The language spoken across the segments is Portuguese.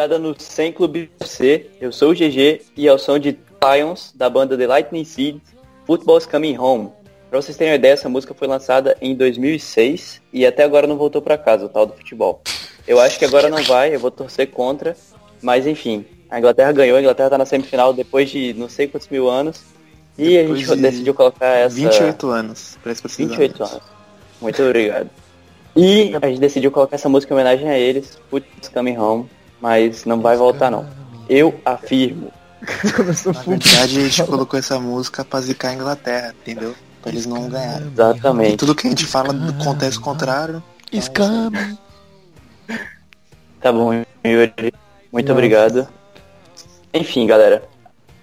ligada no 100 Clube C. Eu sou o GG e ao som de Lions, da banda The Lightning Seed, Football's Coming Home. Pra vocês terem uma ideia, essa música foi lançada em 2006 e até agora não voltou para casa, o tal do futebol. Eu acho que agora não vai, eu vou torcer contra, mas enfim, a Inglaterra ganhou, a Inglaterra tá na semifinal depois de não sei quantos mil anos e depois a gente de decidiu colocar essa... 28 anos, parece 28 anos. Muito obrigado. E a gente decidiu colocar essa música em homenagem a eles, Football's Coming Home, mas não vai voltar não. Eu afirmo. Na verdade, a gente colocou essa música pra zicar a Inglaterra, entendeu? Pra eles não ganharem. Exatamente. E tudo que a gente fala acontece o contrário. Então, Tá bom, Yuri. Muito Nossa. obrigado. Enfim, galera.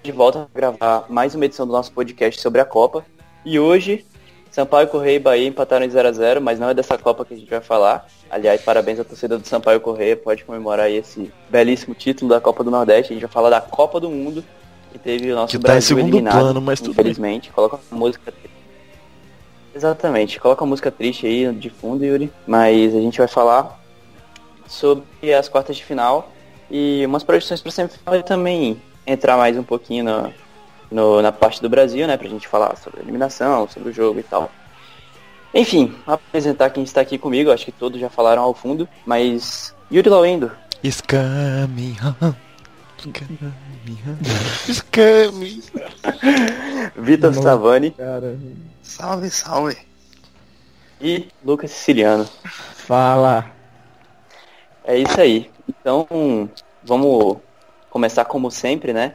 De volta a gravar mais uma edição do nosso podcast sobre a Copa. E hoje Sampaio Correia e Bahia empataram em 0x0, mas não é dessa Copa que a gente vai falar. Aliás, parabéns à torcida do Sampaio Correia, pode comemorar esse belíssimo título da Copa do Nordeste. A gente vai falar da Copa do Mundo, que teve o nosso que Brasil tá em segundo eliminado, plano, mas infelizmente. Coloca a música Exatamente, coloca a música triste aí de fundo, Yuri. Mas a gente vai falar sobre as quartas de final e umas projeções para semifinal e também entrar mais um pouquinho na, no, na parte do Brasil, né? Pra gente falar sobre a eliminação, sobre o jogo e tal. Enfim, apresentar quem está aqui comigo, acho que todos já falaram ao fundo, mas Yuri Lawendo. It's coming Vitor Savani. Cara. Salve, salve. E Lucas Siciliano. Fala. É isso aí. Então, vamos começar como sempre, né?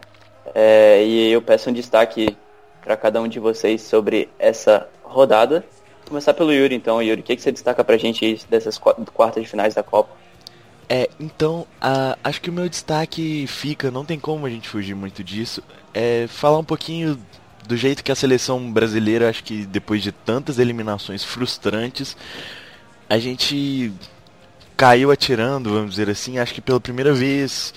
É, e eu peço um destaque para cada um de vocês sobre essa rodada. Vou começar pelo Yuri, então. Yuri, o que, que você destaca pra gente dessas quartas de finais da Copa? É, então, uh, acho que o meu destaque fica, não tem como a gente fugir muito disso, é falar um pouquinho do jeito que a seleção brasileira, acho que depois de tantas eliminações frustrantes, a gente caiu atirando, vamos dizer assim, acho que pela primeira vez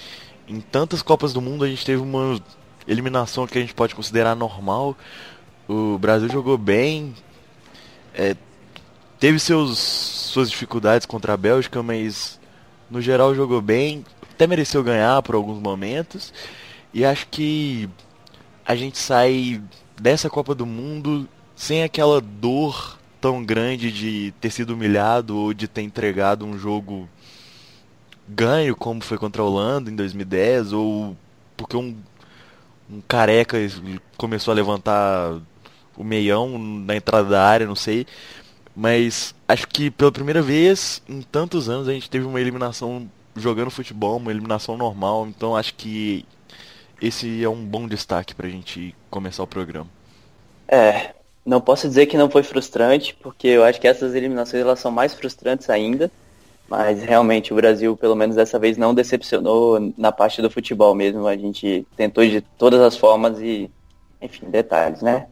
em tantas Copas do Mundo a gente teve uma eliminação que a gente pode considerar normal. O Brasil jogou bem, é, teve seus, suas dificuldades contra a Bélgica, mas no geral jogou bem, até mereceu ganhar por alguns momentos. E acho que a gente sai dessa Copa do Mundo sem aquela dor tão grande de ter sido humilhado ou de ter entregado um jogo ganho, como foi contra a Holanda em 2010, ou porque um um careca começou a levantar o meião na entrada da área, não sei. Mas acho que pela primeira vez em tantos anos a gente teve uma eliminação jogando futebol, uma eliminação normal. Então acho que esse é um bom destaque pra gente começar o programa. É, não posso dizer que não foi frustrante, porque eu acho que essas eliminações elas são mais frustrantes ainda. Mas realmente o Brasil, pelo menos dessa vez, não decepcionou na parte do futebol mesmo. A gente tentou de todas as formas e, enfim, detalhes, né?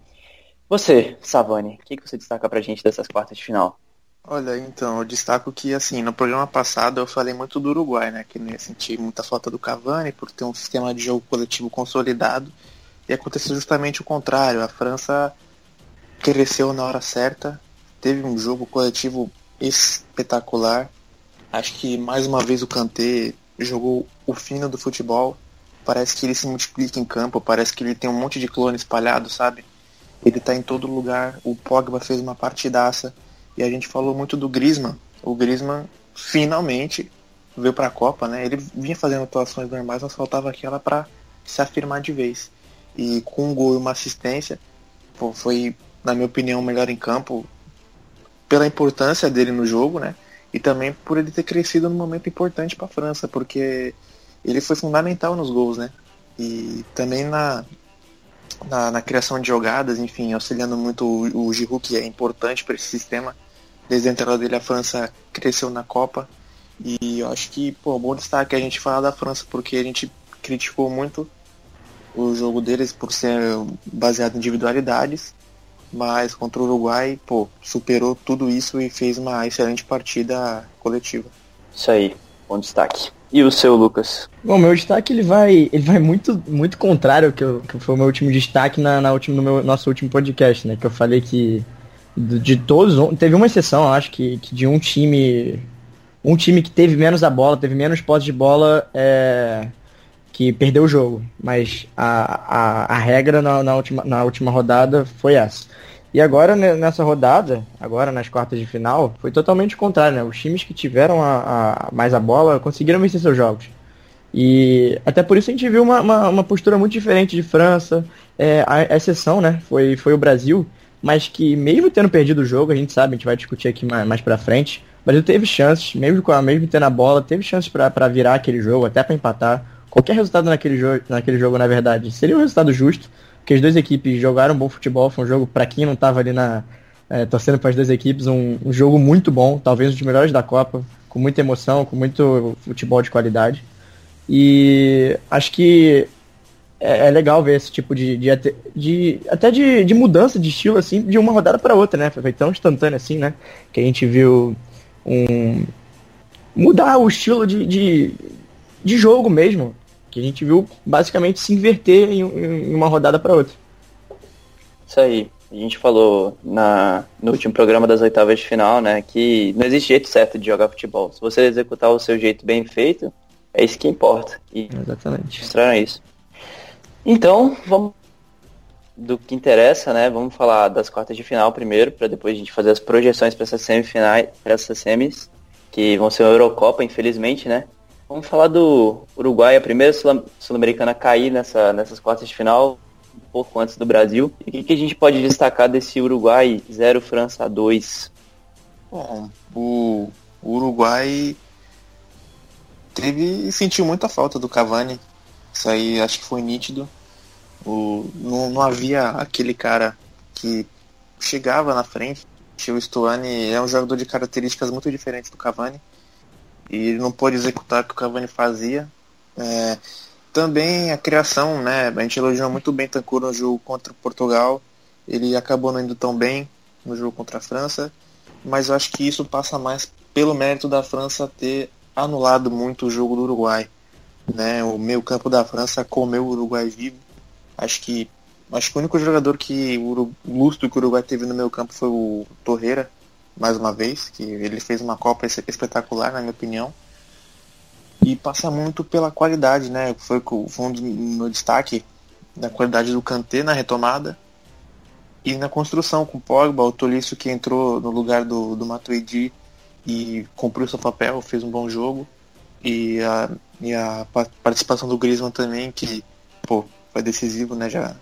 Você, Savani, o que, que você destaca pra gente dessas quartas de final? Olha, então, eu destaco que, assim, no programa passado eu falei muito do Uruguai, né? Que não ia sentir muita falta do Cavani por ter um sistema de jogo coletivo consolidado. E aconteceu justamente o contrário. A França cresceu na hora certa, teve um jogo coletivo espetacular, Acho que mais uma vez o Kanté jogou o fino do futebol. Parece que ele se multiplica em campo, parece que ele tem um monte de clone espalhado, sabe? Ele tá em todo lugar. O Pogba fez uma partidaça. E a gente falou muito do Griezmann. O Griezmann finalmente veio para a Copa, né? Ele vinha fazendo atuações normais, mas faltava aquela para se afirmar de vez. E com um gol e uma assistência, foi, na minha opinião, o melhor em campo pela importância dele no jogo, né? E também por ele ter crescido num momento importante para a França, porque ele foi fundamental nos gols, né? E também na, na, na criação de jogadas, enfim, auxiliando muito o, o Giroud, que é importante para esse sistema. Desde a entrada dele, a França cresceu na Copa. E eu acho que, pô, bom destaque a gente falar da França, porque a gente criticou muito o jogo deles por ser baseado em individualidades, mas contra o Uruguai, pô, superou tudo isso e fez uma excelente partida coletiva. Isso aí, bom destaque. E o seu, Lucas? Bom, meu destaque ele vai, ele vai muito, muito contrário ao que, eu, que foi o meu último destaque na, na última, no meu, nosso último podcast, né? Que eu falei que de todos, teve uma exceção, acho que, que de um time, um time que teve menos a bola, teve menos posse de bola, é, que perdeu o jogo. Mas a, a, a regra na, na, última, na última rodada foi essa. E agora, nessa rodada, agora nas quartas de final, foi totalmente o contrário, né? Os times que tiveram a, a, mais a bola conseguiram vencer seus jogos. E até por isso a gente viu uma, uma, uma postura muito diferente de França. É, a, exceção, né? Foi, foi o Brasil, mas que mesmo tendo perdido o jogo, a gente sabe, a gente vai discutir aqui mais, mais pra frente, o Brasil teve chances, mesmo, com a, mesmo tendo a bola, teve chances para virar aquele jogo, até para empatar. Qualquer resultado naquele, jo naquele jogo, na verdade, seria um resultado justo porque as duas equipes jogaram bom futebol, foi um jogo para quem não estava ali na é, torcendo para as duas equipes, um, um, jogo muito bom, talvez um dos melhores da Copa, com muita emoção, com muito futebol de qualidade. E acho que é, é legal ver esse tipo de, de, de até de, de, mudança de estilo assim de uma rodada para outra, né? Foi tão instantâneo assim, né? Que a gente viu um mudar o estilo de, de, de jogo mesmo que a gente viu basicamente se inverter em, em uma rodada para outra. Isso aí. A gente falou na, no último programa das oitavas de final, né, que não existe jeito certo de jogar futebol. Se você executar o seu jeito bem feito, é isso que importa. E Exatamente. Mostraram isso. Então, vamos do que interessa, né? Vamos falar das quartas de final primeiro, para depois a gente fazer as projeções para essas semifinais, para essas semis, que vão ser a Eurocopa, infelizmente, né? Vamos falar do Uruguai, a primeira sul-americana a cair nessa, nessas quartas de final, um pouco antes do Brasil. E o que, que a gente pode destacar desse Uruguai 0 França 2? Bom, o Uruguai teve sentiu muita falta do Cavani. Isso aí acho que foi nítido. O, não, não havia aquele cara que chegava na frente. O Stuani é um jogador de características muito diferentes do Cavani e ele não pôde executar o que o Cavani fazia. É, também a criação, né? A gente elogiou muito bem Tancur no jogo contra Portugal. Ele acabou não indo tão bem no jogo contra a França, mas eu acho que isso passa mais pelo mérito da França ter anulado muito o jogo do Uruguai. Né? O meio campo da França comeu o Uruguai vivo. Acho que acho que o único jogador que o lustro que o Uruguai teve no meio campo foi o Torreira, mais uma vez, que ele fez uma Copa espetacular, na minha opinião. E passa muito pela qualidade, né? Foi, foi um do destaque da qualidade do Kanté na retomada e na construção com o Pogba, o Tolisso que entrou no lugar do, do Matuidi e cumpriu seu papel, fez um bom jogo. E a, e a participação do Griezmann também, que pô, foi decisivo, né? Já,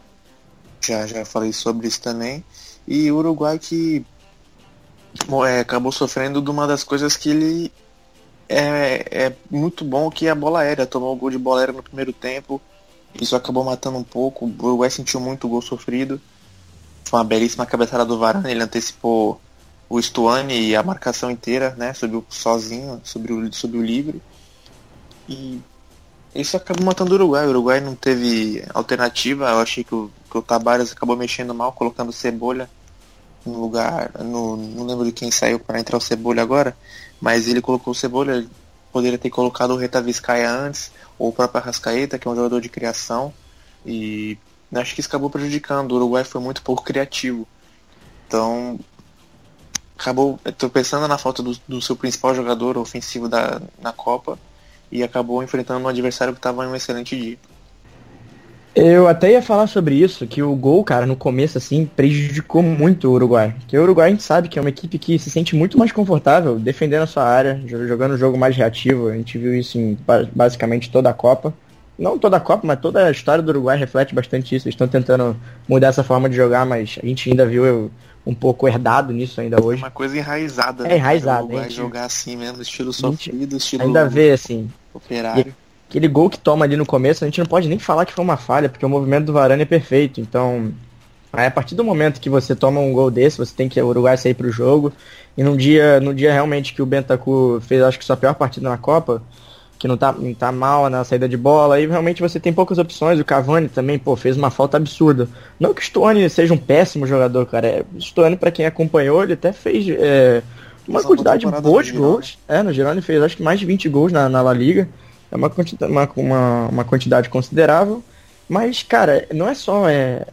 já, já falei sobre isso também. E o Uruguai que é, acabou sofrendo de uma das coisas que ele é, é muito bom, que é a bola aérea. Tomou o gol de bola aérea no primeiro tempo. Isso acabou matando um pouco. O Uruguai sentiu muito o gol sofrido. Foi uma belíssima cabeçada do Varane. Ele antecipou o Stuani e a marcação inteira, né? Subiu sozinho, sobre o, sobre o livre. E isso acabou matando o Uruguai. O Uruguai não teve alternativa. Eu achei que o, que o Tabares acabou mexendo mal, colocando cebola no lugar, no, não lembro de quem saiu para entrar o Cebola agora, mas ele colocou o Cebola, ele poderia ter colocado o Reta Vizcaia antes, ou o próprio Arrascaeta, que é um jogador de criação, e acho que isso acabou prejudicando. O Uruguai foi muito pouco criativo. Então, acabou tropeçando na falta do, do seu principal jogador ofensivo da, na Copa e acabou enfrentando um adversário que estava em um excelente dia. Eu até ia falar sobre isso, que o gol, cara, no começo, assim, prejudicou muito o Uruguai. Porque o Uruguai a gente sabe que é uma equipe que se sente muito mais confortável defendendo a sua área, jogando um jogo mais reativo. A gente viu isso em basicamente toda a Copa. Não toda a Copa, mas toda a história do Uruguai reflete bastante isso. Eles estão tentando mudar essa forma de jogar, mas a gente ainda viu um pouco herdado nisso ainda hoje. Uma coisa enraizada. É né? enraizada. O Uruguai gente... jogar assim mesmo, estilo sofrido, estilo... Ainda vê, assim... Operário. E aquele gol que toma ali no começo, a gente não pode nem falar que foi uma falha, porque o movimento do Varane é perfeito. Então, a partir do momento que você toma um gol desse, você tem que o Uruguai sair para o jogo. E num dia, no dia realmente que o Bentancur fez, acho que sua pior partida na Copa, que não tá, não tá mal na saída de bola, aí realmente você tem poucas opções. O Cavani também, pô, fez uma falta absurda. Não que o Stone seja um péssimo jogador, cara. É, o Stone, para quem acompanhou, ele até fez é, uma quantidade boa de gols. É, no geral ele fez acho que mais de 20 gols na, na La Liga. É uma quantidade, uma, uma, uma quantidade considerável. Mas, cara, não é só é,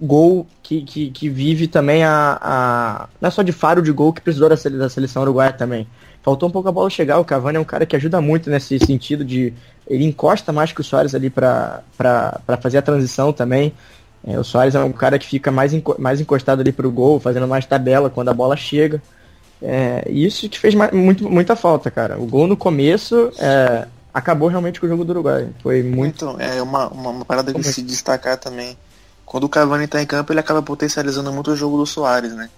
gol que, que, que vive também a, a. Não é só de faro de gol que precisou da, da seleção uruguaia também faltou um pouco a bola chegar. O Cavani é um cara que ajuda muito nesse sentido de. Ele encosta mais que o Soares ali para fazer a transição também. É, o Soares é um cara que fica mais, mais encostado ali pro gol, fazendo mais tabela quando a bola chega. É, isso que fez muito, muita falta, cara. O gol no começo é, acabou realmente com o jogo do Uruguai. Foi muito. Então, é uma, uma, uma parada que se destacar também. Quando o Cavani tá em campo, ele acaba potencializando muito o jogo do Soares, né?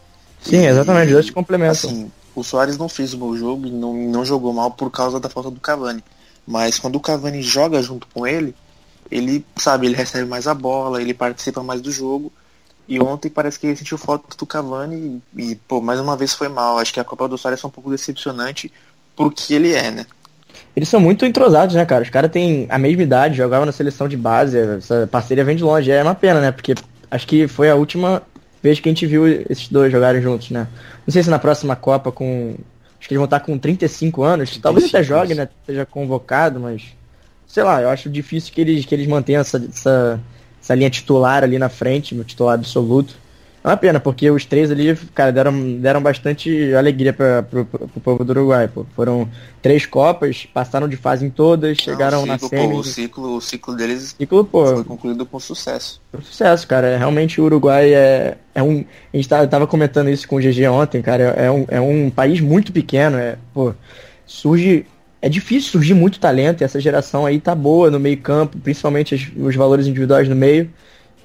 Sim, exatamente, dois complementam. Assim, o Soares não fez o bom jogo e não, não jogou mal por causa da falta do Cavani. Mas quando o Cavani joga junto com ele, ele, sabe, ele recebe mais a bola, ele participa mais do jogo. E ontem parece que ele sentiu falta do Cavani e, pô, mais uma vez foi mal. Acho que a Copa do Soares foi um pouco decepcionante por que ele é, né? Eles são muito entrosados, né, cara? Os caras têm a mesma idade, jogavam na seleção de base, essa parceria vem de longe. É uma pena, né? Porque acho que foi a última vez que a gente viu esses dois jogarem juntos, né? Não sei se na próxima Copa com. Acho que eles vão estar com 35 anos. 35 talvez até jogue, né? Seja convocado, mas. Sei lá, eu acho difícil que eles, que eles mantenham essa, essa, essa linha titular ali na frente, no titular absoluto. É uma pena, porque os três ali, cara, deram, deram bastante alegria para pro, pro, pro povo do Uruguai, pô. Foram três Copas, passaram de fase em todas, Não, chegaram ciclo, na semi. Pô, o ciclo, o ciclo deles ciclo, pô, foi concluído com sucesso. Com sucesso, cara. Realmente o Uruguai é, é um. A gente tava, tava comentando isso com o GG ontem, cara. É um, é um país muito pequeno, é, pô, surge é difícil surgir muito talento e essa geração aí tá boa no meio campo, principalmente os, os valores individuais no meio.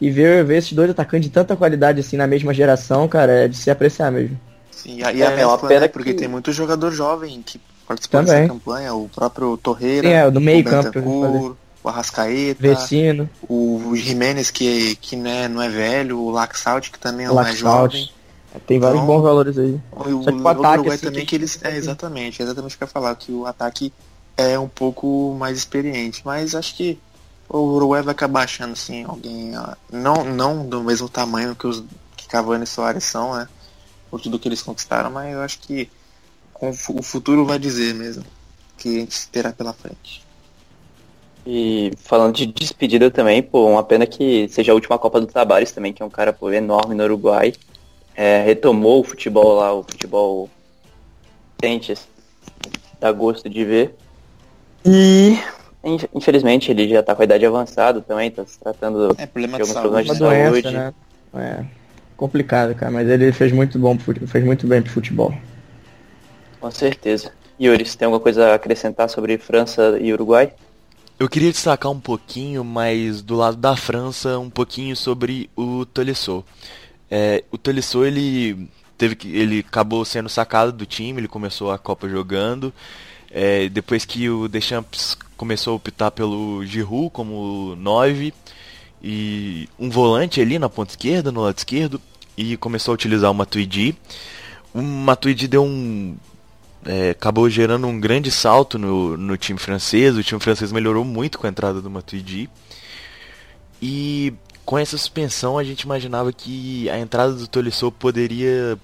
E ver, ver esses dois atacantes de tanta qualidade assim na mesma geração, cara, é de se apreciar mesmo. Sim, e a, é, é uma pena né, porque tem muito jogador jovem que participou Também. dessa campanha, o próprio Torreira, Sim, é, do meio o campo, o Arrascaeta, Vecino. o Jimenez que, que né, não é velho, o Laxalt que também é jovem. É, tem vários então, bons valores aí. O, Só que o, ataque, Uruguai assim, também que eles. É, exatamente, exatamente o que eu ia falar, que o ataque é um pouco mais experiente. Mas acho que o Uruguai vai acabar achando assim, alguém. Não, não do mesmo tamanho que os que Cavani e Soares são, né? Por tudo que eles conquistaram, mas eu acho que com o futuro vai dizer mesmo. Que a gente terá pela frente. E falando de despedida também, pô, uma pena que seja a última Copa do Tabares também, que é um cara pô, enorme no Uruguai. É, retomou o futebol lá, o futebol quente, dá gosto de ver. E Infelizmente, ele já tá com a idade avançada também, tá se tratando é, problema de alguns problemas de saúde. né? É complicado, cara, mas ele fez muito bom, fez muito bem pro futebol. Com certeza. Yuri, você tem alguma coisa a acrescentar sobre França e Uruguai? Eu queria destacar um pouquinho, mas do lado da França, um pouquinho sobre o Tolisso. É, o Tolisso, ele teve que ele acabou sendo sacado do time, ele começou a Copa jogando. É, depois que o Deschamps começou a optar pelo Giroud como 9 e um volante ali na ponta esquerda, no lado esquerdo, e começou a utilizar o Matuidi. O Matuidi deu um. É, acabou gerando um grande salto no, no time francês. O time francês melhorou muito com a entrada do Matuidi. E com essa suspensão a gente imaginava que a entrada do Tolisso poderia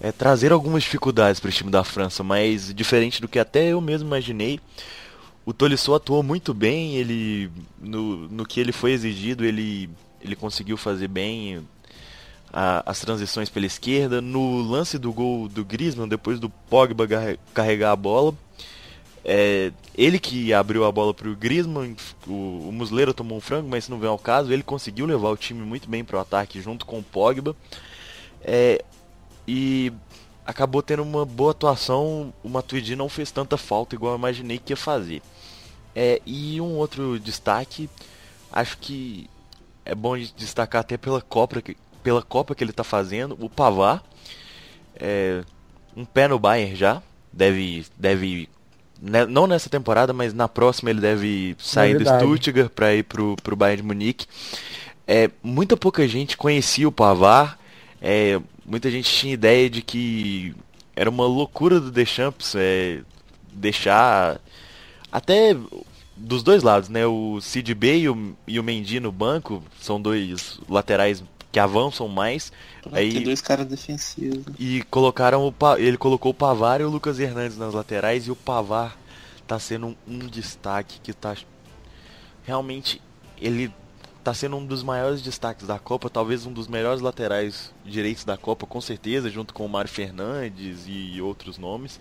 é, trazer algumas dificuldades para o time da França, mas diferente do que até eu mesmo imaginei, o Tolisso atuou muito bem, ele no, no que ele foi exigido, ele, ele conseguiu fazer bem a, as transições pela esquerda. No lance do gol do Griezmann, depois do Pogba carregar a bola, é, ele que abriu a bola para o Griezmann, o Muslera tomou um frango, mas não vem ao caso, ele conseguiu levar o time muito bem para o ataque junto com o Pogba. É, e acabou tendo uma boa atuação, o Matuidi não fez tanta falta igual eu imaginei que ia fazer. É, e um outro destaque, acho que é bom destacar até pela Copa que, pela Copa que ele está fazendo, o Pavar, é, um pé no Bayern já, deve, deve né, não nessa temporada, mas na próxima ele deve sair é do Stuttgart para ir pro, pro Bayern de Munique. É, muita pouca gente conhecia o Pavar, é, muita gente tinha ideia de que era uma loucura do Deschamps é, deixar até dos dois lados, né? O Sid Bay e o, e o Mendy no banco são dois laterais que avançam mais. Aí, tem dois caras defensivos. E colocaram o ele colocou o Pavar e o Lucas Hernandes nas laterais e o Pavar tá sendo um, um destaque que tá realmente ele tá sendo um dos maiores destaques da Copa, talvez um dos melhores laterais direitos da Copa, com certeza, junto com o Mário Fernandes e outros nomes.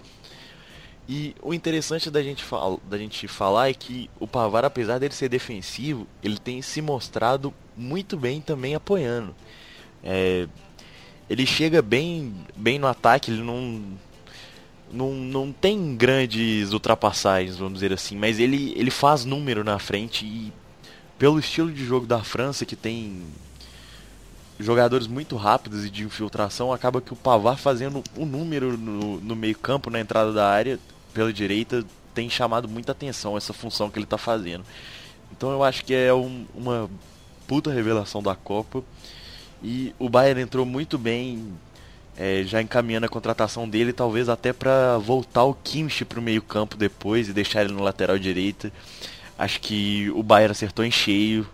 E o interessante da gente, da gente falar é que o Pavar, apesar dele ser defensivo, ele tem se mostrado muito bem também apoiando. É, ele chega bem, bem no ataque, ele não, não, não tem grandes ultrapassagens, vamos dizer assim, mas ele, ele faz número na frente e pelo estilo de jogo da França, que tem jogadores muito rápidos e de infiltração, acaba que o Pavar fazendo um número no, no meio campo, na entrada da área, pela direita, tem chamado muita atenção essa função que ele está fazendo. Então eu acho que é um, uma puta revelação da Copa. E o Bayern entrou muito bem, é, já encaminhando a contratação dele, talvez até para voltar o Kimmich para o meio campo depois e deixar ele no lateral direita. Acho que o Bayern acertou em cheio,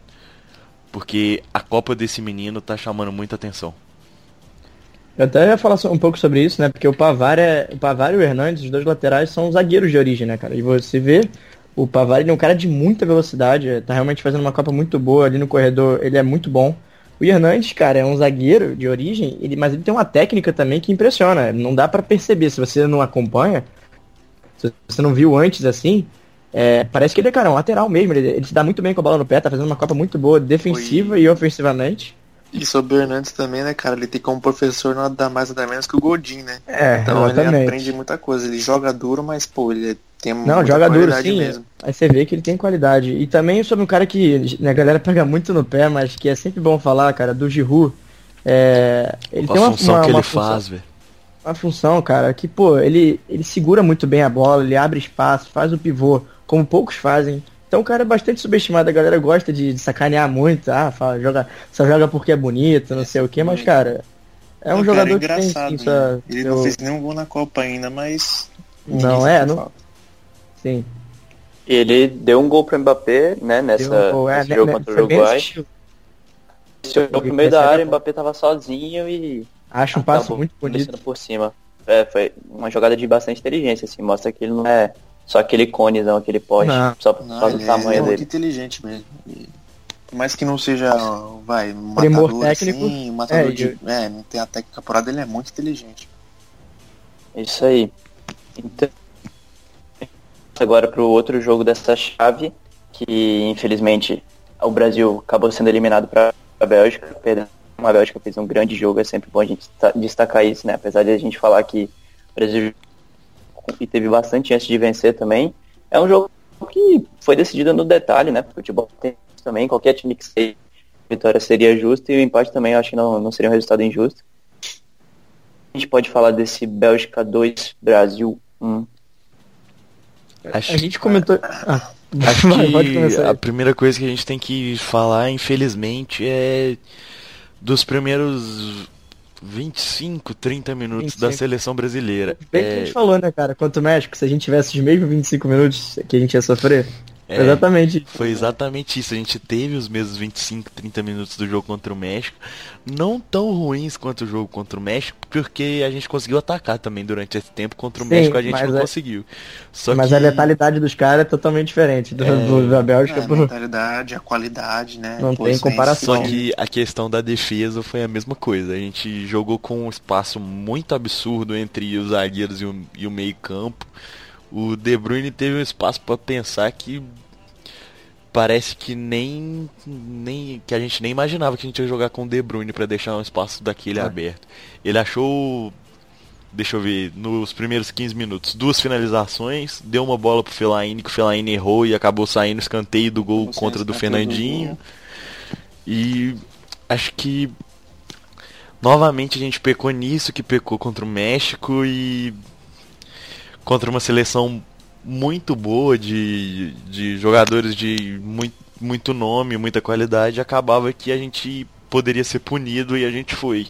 porque a Copa desse menino tá chamando muita atenção. Eu até ia falar um pouco sobre isso, né? Porque o Pavar, é, o Pavar e o Hernandes, os dois laterais, são zagueiros de origem, né, cara? E você vê, o Pavar ele é um cara de muita velocidade, tá realmente fazendo uma Copa muito boa ali no corredor, ele é muito bom. O Hernandes, cara, é um zagueiro de origem, ele, mas ele tem uma técnica também que impressiona. Não dá para perceber, se você não acompanha, se você não viu antes assim, é, parece que ele é, cara, um lateral mesmo. Ele, ele, se dá muito bem com a bola no pé, tá fazendo uma Copa muito boa, defensiva Foi... e ofensivamente. E sobre o Hernandes também, né, cara? Ele tem como professor nada mais nada menos que o Godin, né? É, então exatamente. ele aprende muita coisa. Ele joga duro, mas, pô, ele tem Não, muita joga duro, sim. Mesmo. Aí você vê que ele tem qualidade. E também sobre um cara que né, a galera pega muito no pé, mas que é sempre bom falar, cara, do Giroud. É, ele a tem uma função uma, que uma ele função, faz, velho. Uma função, cara, que, pô, ele, ele segura muito bem a bola, ele abre espaço, faz o pivô como poucos fazem. Então o cara é bastante subestimado, a galera gosta de, de sacanear muito, ah, fala, joga, só joga porque é bonito, não sei o que, mas cara, é um não, jogador cara, é que tem né? Ele não fez nenhum gol na Copa ainda, mas. Não é, não. Sim. Ele deu um gol pro Mbappé, né, nessa, um é, nesse né, jogo né, contra o Uruguai. Esse jogo pro meio da área, o Mbappé tava sozinho e. Acho um passo muito bonito. por cima. É, foi uma jogada de bastante inteligência, assim, mostra que ele não é só aquele conezão, aquele poste, não. só, não, só do tamanho ele é dele. muito inteligente mesmo. por mais que não seja, vai, um Primor matador técnico, assim, um matador é, de. É, não tem a técnica apurada, ele é muito inteligente. Isso aí. Então, agora para o outro jogo dessa chave, que infelizmente o Brasil acabou sendo eliminado para a Bélgica, perdendo. A Bélgica fez um grande jogo, é sempre bom a gente destacar isso, né? Apesar de a gente falar que o Brasil e teve bastante chance de vencer também. É um jogo que foi decidido no detalhe, né? Futebol tem também, qualquer time que seja, a vitória seria justa e o empate também eu acho que não, não seria um resultado injusto. A gente pode falar desse Bélgica 2, Brasil 1. Acho... A gente comentou. Ah, acho que a primeira coisa que a gente tem que falar, infelizmente, é dos primeiros 25, 30 minutos 25. da seleção brasileira. Bem é... que a gente falou, né, cara? Quanto México, se a gente tivesse os mesmos 25 minutos que a gente ia sofrer. É, exatamente. Foi exatamente isso. A gente teve os mesmos 25, 30 minutos do jogo contra o México. Não tão ruins quanto o jogo contra o México, porque a gente conseguiu atacar também durante esse tempo. Contra o Sim, México a gente não é... conseguiu. Só mas que... a letalidade dos caras é totalmente diferente do, é... do da Bélgica. É, a letalidade, a qualidade, né? Não tem comparação. Só que a questão da defesa foi a mesma coisa. A gente jogou com um espaço muito absurdo entre os zagueiros e o, e o meio campo. O De Bruyne teve um espaço para pensar que parece que nem, nem que a gente nem imaginava que a gente ia jogar com o De Bruyne para deixar um espaço daquele é. aberto. Ele achou, deixa eu ver, nos primeiros 15 minutos, duas finalizações, deu uma bola pro Fellaini que o Fellaini errou e acabou saindo escanteio do gol contra do Fernandinho. E acho que novamente a gente pecou nisso que pecou contra o México e contra uma seleção muito boa de, de jogadores de muito, muito nome, muita qualidade, acabava que a gente poderia ser punido e a gente foi.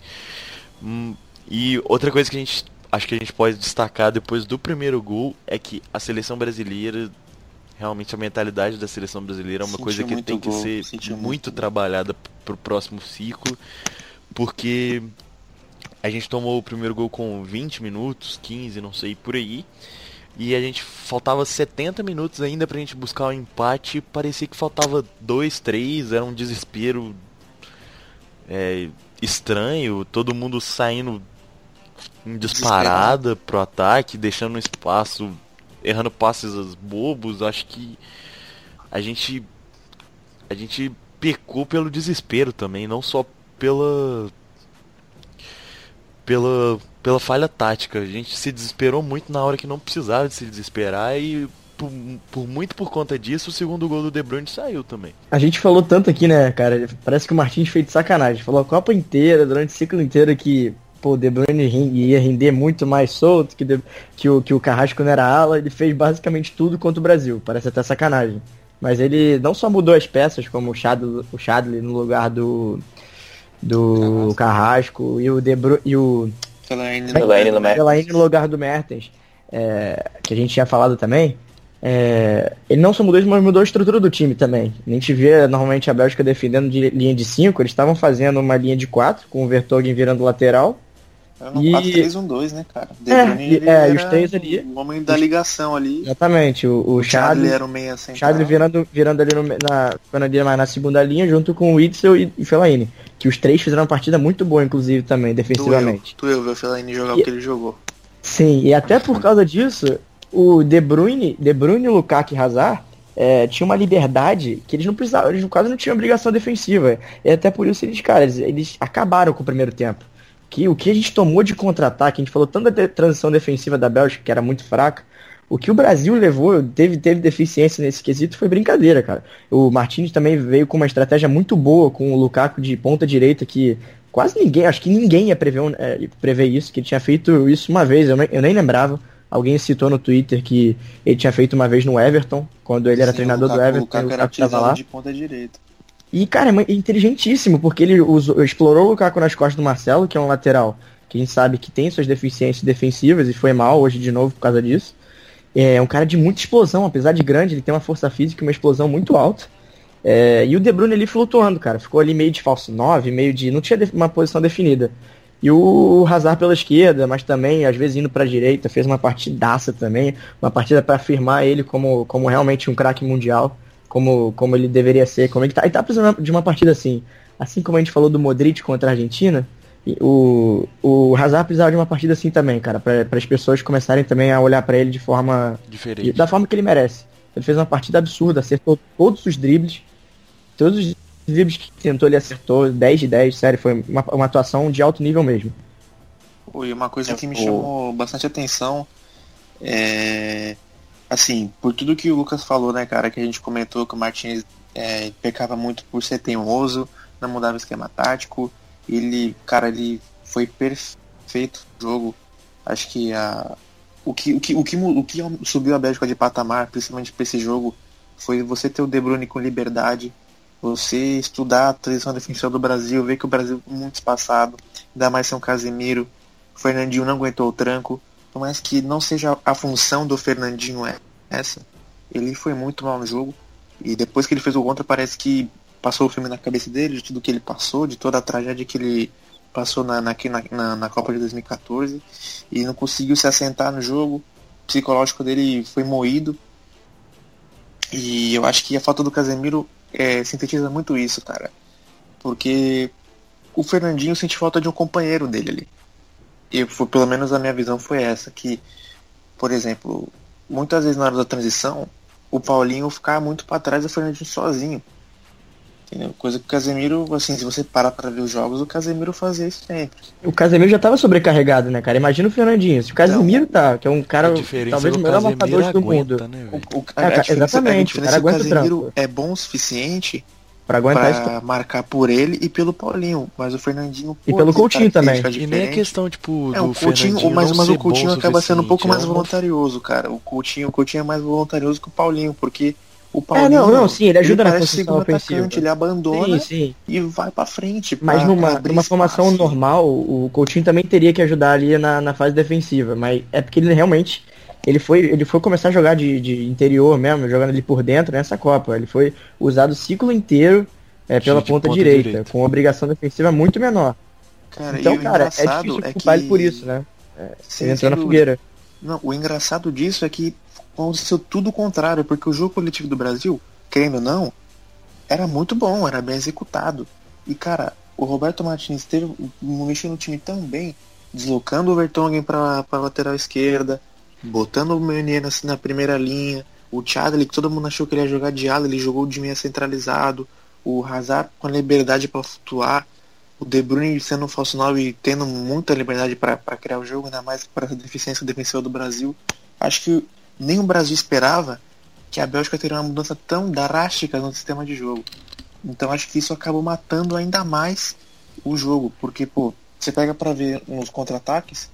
Hum, e outra coisa que a gente acho que a gente pode destacar depois do primeiro gol é que a seleção brasileira realmente a mentalidade da seleção brasileira é uma coisa que tem que gol, ser muito, muito trabalhada pro próximo ciclo, porque a gente tomou o primeiro gol com 20 minutos, 15, não sei, por aí. E a gente faltava 70 minutos ainda pra gente buscar o um empate. Parecia que faltava 2, 3, era um desespero é, estranho, todo mundo saindo em disparada pro ataque, deixando um espaço, errando passes bobos. Acho que a gente a gente pecou pelo desespero também, não só pela pela pela falha tática. A gente se desesperou muito na hora que não precisava de se desesperar e por, por, muito por conta disso, o segundo gol do De Bruyne saiu também. A gente falou tanto aqui, né, cara? Parece que o Martins fez de sacanagem. Falou a Copa inteira, durante o ciclo inteiro, que pô, o De Bruyne ia render muito mais solto, que, de, que, o, que o Carrasco não era ala. Ele fez basicamente tudo contra o Brasil. Parece até sacanagem. Mas ele não só mudou as peças, como o Chadley, o Chadley no lugar do, do Carrasco, e o De Bruyne, e o Fellaini no, no lugar do Mertens, é, que a gente tinha falado também. É, ele não só mudou isso, mas mudou a estrutura do time também. A gente vê normalmente a Bélgica defendendo de linha de 5, eles estavam fazendo uma linha de 4, com o Vertogen virando lateral. Era um e... 4-3-1-2, né, cara? De é, Bruyne, é, e os três ali. O homem da ligação ali. Exatamente. O, o, o Chadley era o meia central. Chadley virando, virando ali no, na, ali mais na segunda linha, junto com o Witzel e, e Fellaini. Que os três fizeram uma partida muito boa, inclusive, também, defensivamente. Tu eu, ver o Fellaini jogar e, o que ele jogou. Sim, e até por causa disso, o De Bruyne, De Bruyne, Lukaku e Hazard é, tinha uma liberdade que eles não precisavam, eles quase não tinham obrigação defensiva. E até por isso eles, cara, eles, eles acabaram com o primeiro tempo. Que, o que a gente tomou de contra-ataque, a gente falou tanto da transição defensiva da Bélgica, que era muito fraca, o que o Brasil levou, teve, teve deficiência nesse quesito, foi brincadeira, cara. O Martins também veio com uma estratégia muito boa, com o Lukaku de ponta direita, que quase ninguém, acho que ninguém ia prever, é, prever isso, que ele tinha feito isso uma vez, eu nem, eu nem lembrava. Alguém citou no Twitter que ele tinha feito uma vez no Everton, quando ele era Sim, treinador Lukaku, do Everton. O Lukaku era tava lá. de ponta direita. E, cara, é inteligentíssimo, porque ele usou, explorou o Lukaku nas costas do Marcelo, que é um lateral que a gente sabe que tem suas deficiências defensivas e foi mal hoje de novo por causa disso. É um cara de muita explosão, apesar de grande, ele tem uma força física e uma explosão muito alta. É, e o De Bruyne ali flutuando, cara. Ficou ali meio de falso 9, meio de. não tinha uma posição definida. E o Hazard pela esquerda, mas também às vezes indo para a direita, fez uma partidaça também, uma partida para afirmar ele como, como realmente um craque mundial, como, como ele deveria ser, como ele tá, ele tá precisando de uma partida assim. Assim como a gente falou do Modric contra a Argentina, o, o Hazard precisava de uma partida assim também, cara, para as pessoas começarem também a olhar para ele de forma diferente, da forma que ele merece. Ele fez uma partida absurda, acertou todos os dribles, todos os dribles que tentou, ele acertou 10 de 10, sério, foi uma, uma atuação de alto nível mesmo. E uma coisa que me chamou bastante atenção é. Assim, por tudo que o Lucas falou, né, cara, que a gente comentou que o Martins é, pecava muito por ser teimoso, não mudava o esquema tático. Ele, cara, ele foi perfeito no jogo. Acho que a, o que, o que, o que, o que subiu a Bélgica de patamar, principalmente para esse jogo, foi você ter o De Bruyne com liberdade, você estudar a tradição defensiva do Brasil, ver que o Brasil é muito espaçado, ainda mais sem o Casemiro, o Fernandinho não aguentou o tranco, por mais que não seja a função do Fernandinho essa, ele foi muito mal no jogo, e depois que ele fez o contra, parece que passou o filme na cabeça dele, de tudo que ele passou, de toda a tragédia que ele passou na, na, na, na Copa de 2014, e não conseguiu se assentar no jogo, o psicológico dele foi moído, e eu acho que a falta do Casemiro é, sintetiza muito isso, cara. Porque o Fernandinho sente falta de um companheiro dele ali. E foi, pelo menos a minha visão foi essa, que, por exemplo, muitas vezes na hora da transição, o Paulinho ficar muito para trás do Fernandinho sozinho. Entendeu? Coisa que o Casemiro, assim, se você parar para ver os jogos, o Casemiro fazia isso sempre. O Casemiro já tava sobrecarregado, né, cara? Imagina o Fernandinho. Se o Casemiro tá, que é um cara, é talvez o melhor matador do mundo. Né, o, o, a, é, exatamente, o cara aguenta o Casemiro é bom o suficiente para aguentar pra marcar por ele e pelo Paulinho, mas o Fernandinho e pelo Coutinho também. E nem a questão tipo é, do o Coutinho, mas, mas o Coutinho acaba sendo um pouco mais voluntarioso, cara. O Coutinho, o Coutinho é mais voluntarioso que o Paulinho, porque o Paulinho, é, não, não, sim, ele ajuda ele na construção ofensiva. ele abandona sim, sim. e vai para frente. Mas pra, numa, pra numa formação normal, o Coutinho também teria que ajudar ali na, na fase defensiva, mas é porque ele realmente ele foi, ele foi começar a jogar de, de interior mesmo, jogando ali por dentro nessa Copa. Ele foi usado o ciclo inteiro é, pela ponta, ponta direita, direita, com obrigação defensiva muito menor. Cara, então, cara, é difícil é que... ele por isso, né? É, ele entrou na fogueira. Não, o engraçado disso é que aconteceu tudo o contrário, porque o jogo coletivo do Brasil, querendo ou não, era muito bom, era bem executado. E, cara, o Roberto Martins teve, mexeu no time tão bem, deslocando o Vertonghen para a lateral esquerda, botando o Meunier assim, na primeira linha, o Chadley, que todo mundo achou que ele ia jogar de ala, ele jogou de meia centralizado, o Hazard com a liberdade para flutuar, o De Bruyne sendo um falso 9 e tendo muita liberdade para criar o jogo, ainda mais para a deficiência defensiva do Brasil. Acho que nem o Brasil esperava que a Bélgica teria uma mudança tão drástica no sistema de jogo. Então acho que isso acabou matando ainda mais o jogo, porque pô, você pega para ver nos contra-ataques,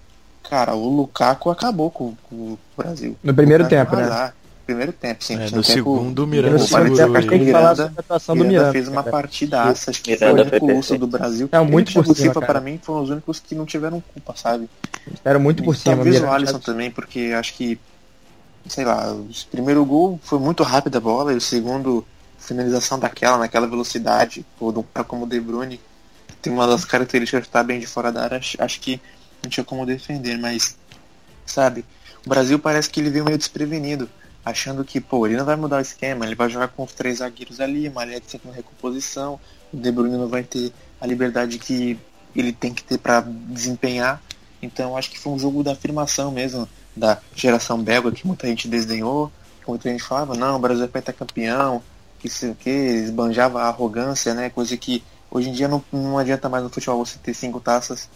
cara, o Lukaku acabou com, com o Brasil. No primeiro tempo, né? primeiro tempo, sim. É, no segundo, o Miranda segurou ele. Tem que falar sobre a atuação do Miranda. fez uma partidaça, acho que Miranda foi o único do Brasil. É, muito por cima, FIFA, mim, foram os únicos que não tiveram culpa, sabe? Era muito por cima. Talvez o Alisson também, porque acho que, sei lá, o primeiro gol foi muito rápido a bola, e o segundo, finalização daquela, naquela velocidade, pô, de um cara como o De Bruyne, tem uma das características estar bem de fora da área, acho, acho que não tinha como defender, mas, sabe, o Brasil parece que ele veio meio desprevenido achando que, pô, ele não vai mudar o esquema, ele vai jogar com os três zagueiros ali, Malete sempre na recomposição, o De Bruyne não vai ter a liberdade que ele tem que ter para desempenhar. Então acho que foi um jogo da afirmação mesmo da geração belga que muita gente desdenhou, que muita gente falava, não, o Brasil é pentacampeão, que sei o que, esbanjava a arrogância, né? Coisa que hoje em dia não, não adianta mais no futebol você ter cinco taças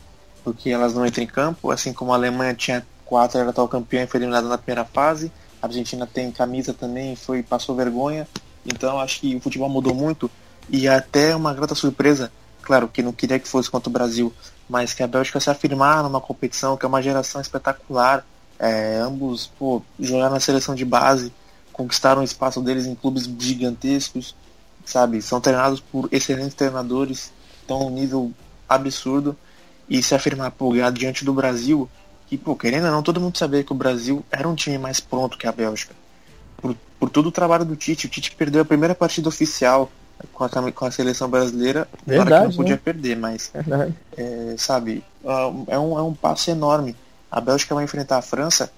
porque elas não entram em campo, assim como a Alemanha tinha quatro, era tal campeão e foi eliminada na primeira fase. A Argentina tem camisa também, foi passou vergonha. Então acho que o futebol mudou muito e até uma grata surpresa, claro que não queria que fosse contra o Brasil, mas que a Bélgica se afirmar numa competição que é uma geração espetacular. É, ambos pô, jogaram na seleção de base, conquistaram o espaço deles em clubes gigantescos, sabe? São treinados por excelentes treinadores, estão um nível absurdo e se afirmar pô, diante do Brasil e, pô, querendo ou não, todo mundo sabia que o Brasil era um time mais pronto que a Bélgica. Por, por todo o trabalho do Tite. O Tite perdeu a primeira partida oficial com a, com a seleção brasileira. Verdade, claro que não podia né? perder, mas. É, sabe, é um, é um passo enorme. A Bélgica vai enfrentar a França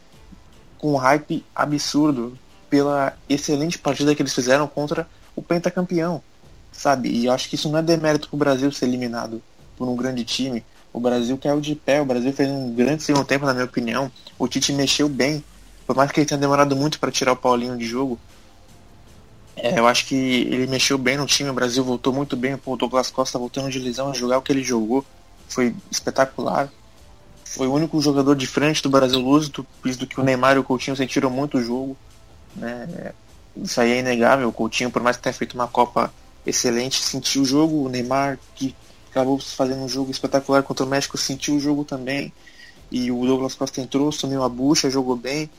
com um hype absurdo pela excelente partida que eles fizeram contra o pentacampeão. Sabe? E eu acho que isso não é demérito para o Brasil ser eliminado por um grande time. O Brasil caiu de pé, o Brasil fez um grande segundo tempo, na minha opinião. O Tite mexeu bem. Por mais que ele tenha demorado muito para tirar o Paulinho de jogo, é, eu acho que ele mexeu bem no time. O Brasil voltou muito bem. O Douglas Costa voltando de lesão a jogar o que ele jogou. Foi espetacular. Foi o único jogador de frente do Brasil lúcido, visto que o Neymar e o Coutinho sentiram muito o jogo. Né? Isso aí é inegável. O Coutinho, por mais que tenha feito uma Copa excelente, sentiu o jogo. O Neymar, que acabou fazendo um jogo espetacular contra o México, sentiu o jogo também. E o Douglas Costa entrou, sumiu a bucha, jogou bem.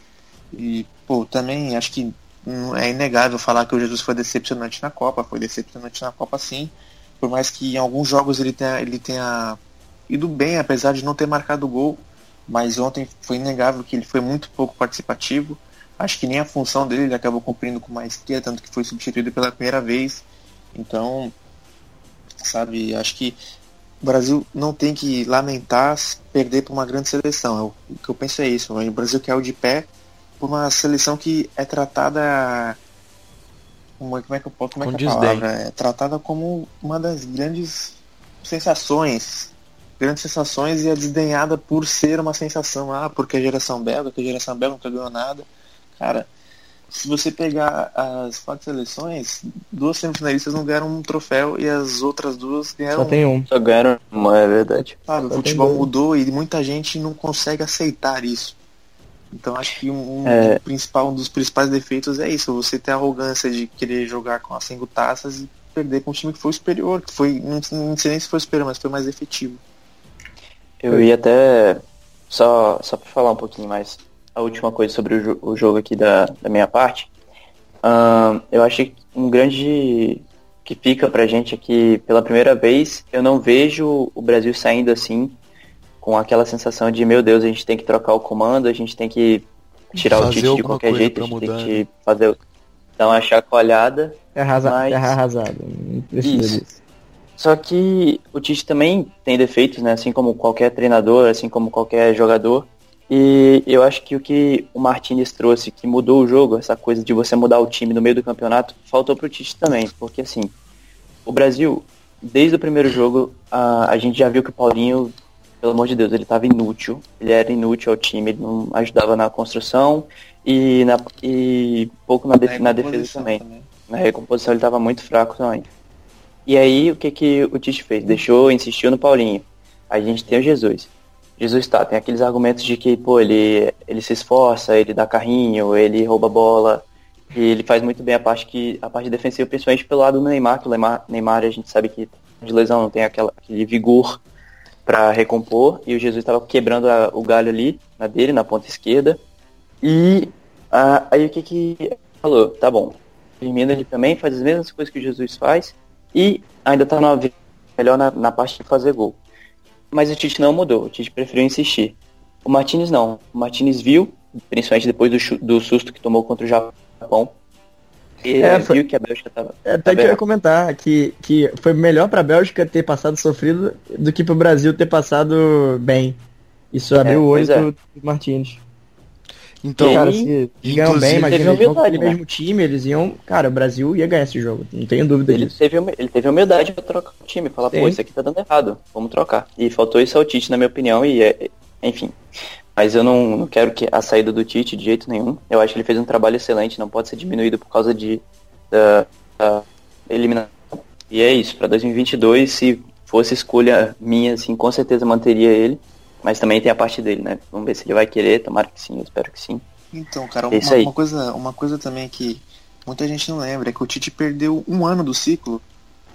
E, pô, também acho que é inegável falar que o Jesus foi decepcionante na Copa. Foi decepcionante na Copa sim. Por mais que em alguns jogos ele tenha, ele tenha ido bem, apesar de não ter marcado gol. Mas ontem foi inegável que ele foi muito pouco participativo. Acho que nem a função dele ele acabou cumprindo com maestria, tanto que foi substituído pela primeira vez. Então, sabe? Acho que o Brasil não tem que lamentar perder para uma grande seleção. o que eu penso é isso. O Brasil caiu de pé por uma seleção que é tratada como, como é que eu posso como é que é a palavra é tratada como uma das grandes sensações grandes sensações e é desdenhada por ser uma sensação ah porque a geração belga que a geração belga nunca ganhou nada cara se você pegar as quatro seleções, duas semifinalistas não ganharam um troféu e as outras duas ganharam. Só tem um. Só ganharam uma, é verdade. Sabe, o futebol mudou e muita gente não consegue aceitar isso. Então acho que um, é... principal, um dos principais defeitos é isso, você ter a arrogância de querer jogar com as cinco taças e perder com um time que foi superior, que foi, não sei nem se foi superior, mas foi mais efetivo. Eu ia até só, só para falar um pouquinho mais a última coisa sobre o, o jogo aqui da, da minha parte. Uh, eu acho que um grande que fica pra gente aqui pela primeira vez, eu não vejo o Brasil saindo assim com aquela sensação de meu Deus, a gente tem que trocar o comando, a gente tem que tirar Fazer o Tite de qualquer jeito, a gente mudar, tem que fazer, dar uma chacoalhada. É arrasa, Mas- arrasada. Não precisa Isso. Só que o Tite também tem defeitos, né? Assim como qualquer treinador, assim como qualquer jogador. E eu acho que o que o Martinez trouxe, que mudou o jogo, essa coisa de você mudar o time no meio do campeonato, faltou pro Tite também. Porque assim, o Brasil, desde o primeiro jogo, a, a gente já viu que o Paulinho, pelo amor de Deus, ele estava inútil. Ele era inútil ao time, ele não ajudava na construção e, na, e pouco na, de- na defesa recomposição também. Na recomposição ele estava muito fraco também. E aí, o que, que o Tite fez? Deixou, insistiu no Paulinho. A gente tem o Jesus. Jesus tá, tem aqueles argumentos de que, pô, ele, ele se esforça, ele dá carrinho, ele rouba bola, e ele faz muito bem a parte, que, a parte defensiva, principalmente pelo lado do Neymar, que o Neymar, Neymar a gente sabe que de lesão não tem aquela, aquele vigor para recompor, e o Jesus estava quebrando a- o galho ali, na dele, na ponta esquerda. E ah, aí o que que falou? Tá bom, Firmino ele também faz as mesmas coisas que o Jesus faz e ainda tá na, melhor na, na parte de fazer gol. Mas o Tite não mudou, o Tite preferiu insistir. O Martinez não. O Martinez viu, principalmente depois do, do susto que tomou contra o Japão, e É, foi- viu que a Bélgica tava. É, Até tava que eu ia comentar que, que foi melhor pra Bélgica ter passado sofrido do que pro Brasil ter passado bem. Isso abriu o olho é. do, do Martins. Então, cara, se ganham bem, imagina, teve humildade, né? mesmo time, eles iam. Cara, o Brasil ia ganhar esse jogo, não tenho dúvida Ele disso. teve, ele teve humildade pra trocar o time, falar, pô, Sim. isso aqui tá dando errado, vamos trocar. E faltou isso ao Tite, na minha opinião, e é, enfim. Mas eu não, não quero que a saída do Tite de jeito nenhum. Eu acho que ele fez um trabalho excelente, não pode ser diminuído por causa de da, da eliminação. E é isso, pra 2022, se fosse escolha minha, assim, com certeza manteria ele. Mas também tem a parte dele, né? Vamos ver se ele vai querer, tomara que sim, eu espero que sim. Então, cara, É uma, uma coisa, uma coisa também que muita gente não lembra é que o Tite perdeu um ano do ciclo,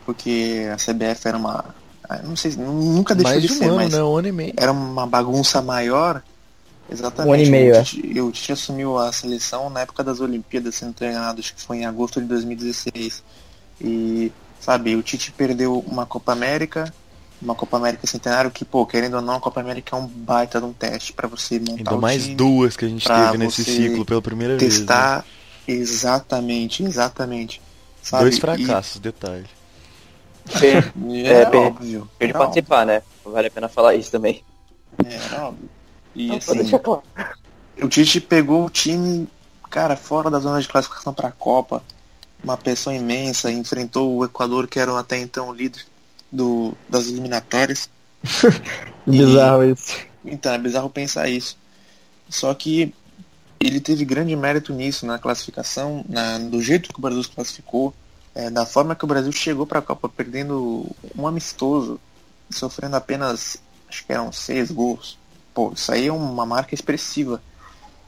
porque a CBF era uma. ah, Não sei, nunca deixou mais de de um ser, ano, mas né? Um ano e meio. era uma bagunça maior. Exatamente. Um ano e meio, o, é. Tite, o Tite assumiu a seleção na época das Olimpíadas, sendo treinado, acho que foi em agosto de 2016. E, sabe, o Tite perdeu uma Copa América, uma Copa América Centenário, que, pô, querendo ou não, a Copa América é um baita de um teste para você montar Ainda o mais time, duas que a gente teve nesse ciclo pela primeira vez. né? testar. Exatamente, exatamente. Sabe? Dois fracassos, detalhe. E, É, é, per- óbvio. Ele participar, né? Vale a pena falar isso também. é, era óbvio. E Então, assim, claro. o Tite pegou o time, cara, fora da zona de classificação para a Copa. Uma pressão imensa, enfrentou o Equador, que era até então o líder do, das eliminatórias. Bizarro isso. Então, é bizarro pensar isso. Só que ele teve grande mérito nisso, na classificação, na, do jeito que o Brasil se classificou, é, da forma que o Brasil chegou para a Copa, perdendo um amistoso, sofrendo apenas, acho que eram seis gols. Pô, isso aí é uma marca expressiva.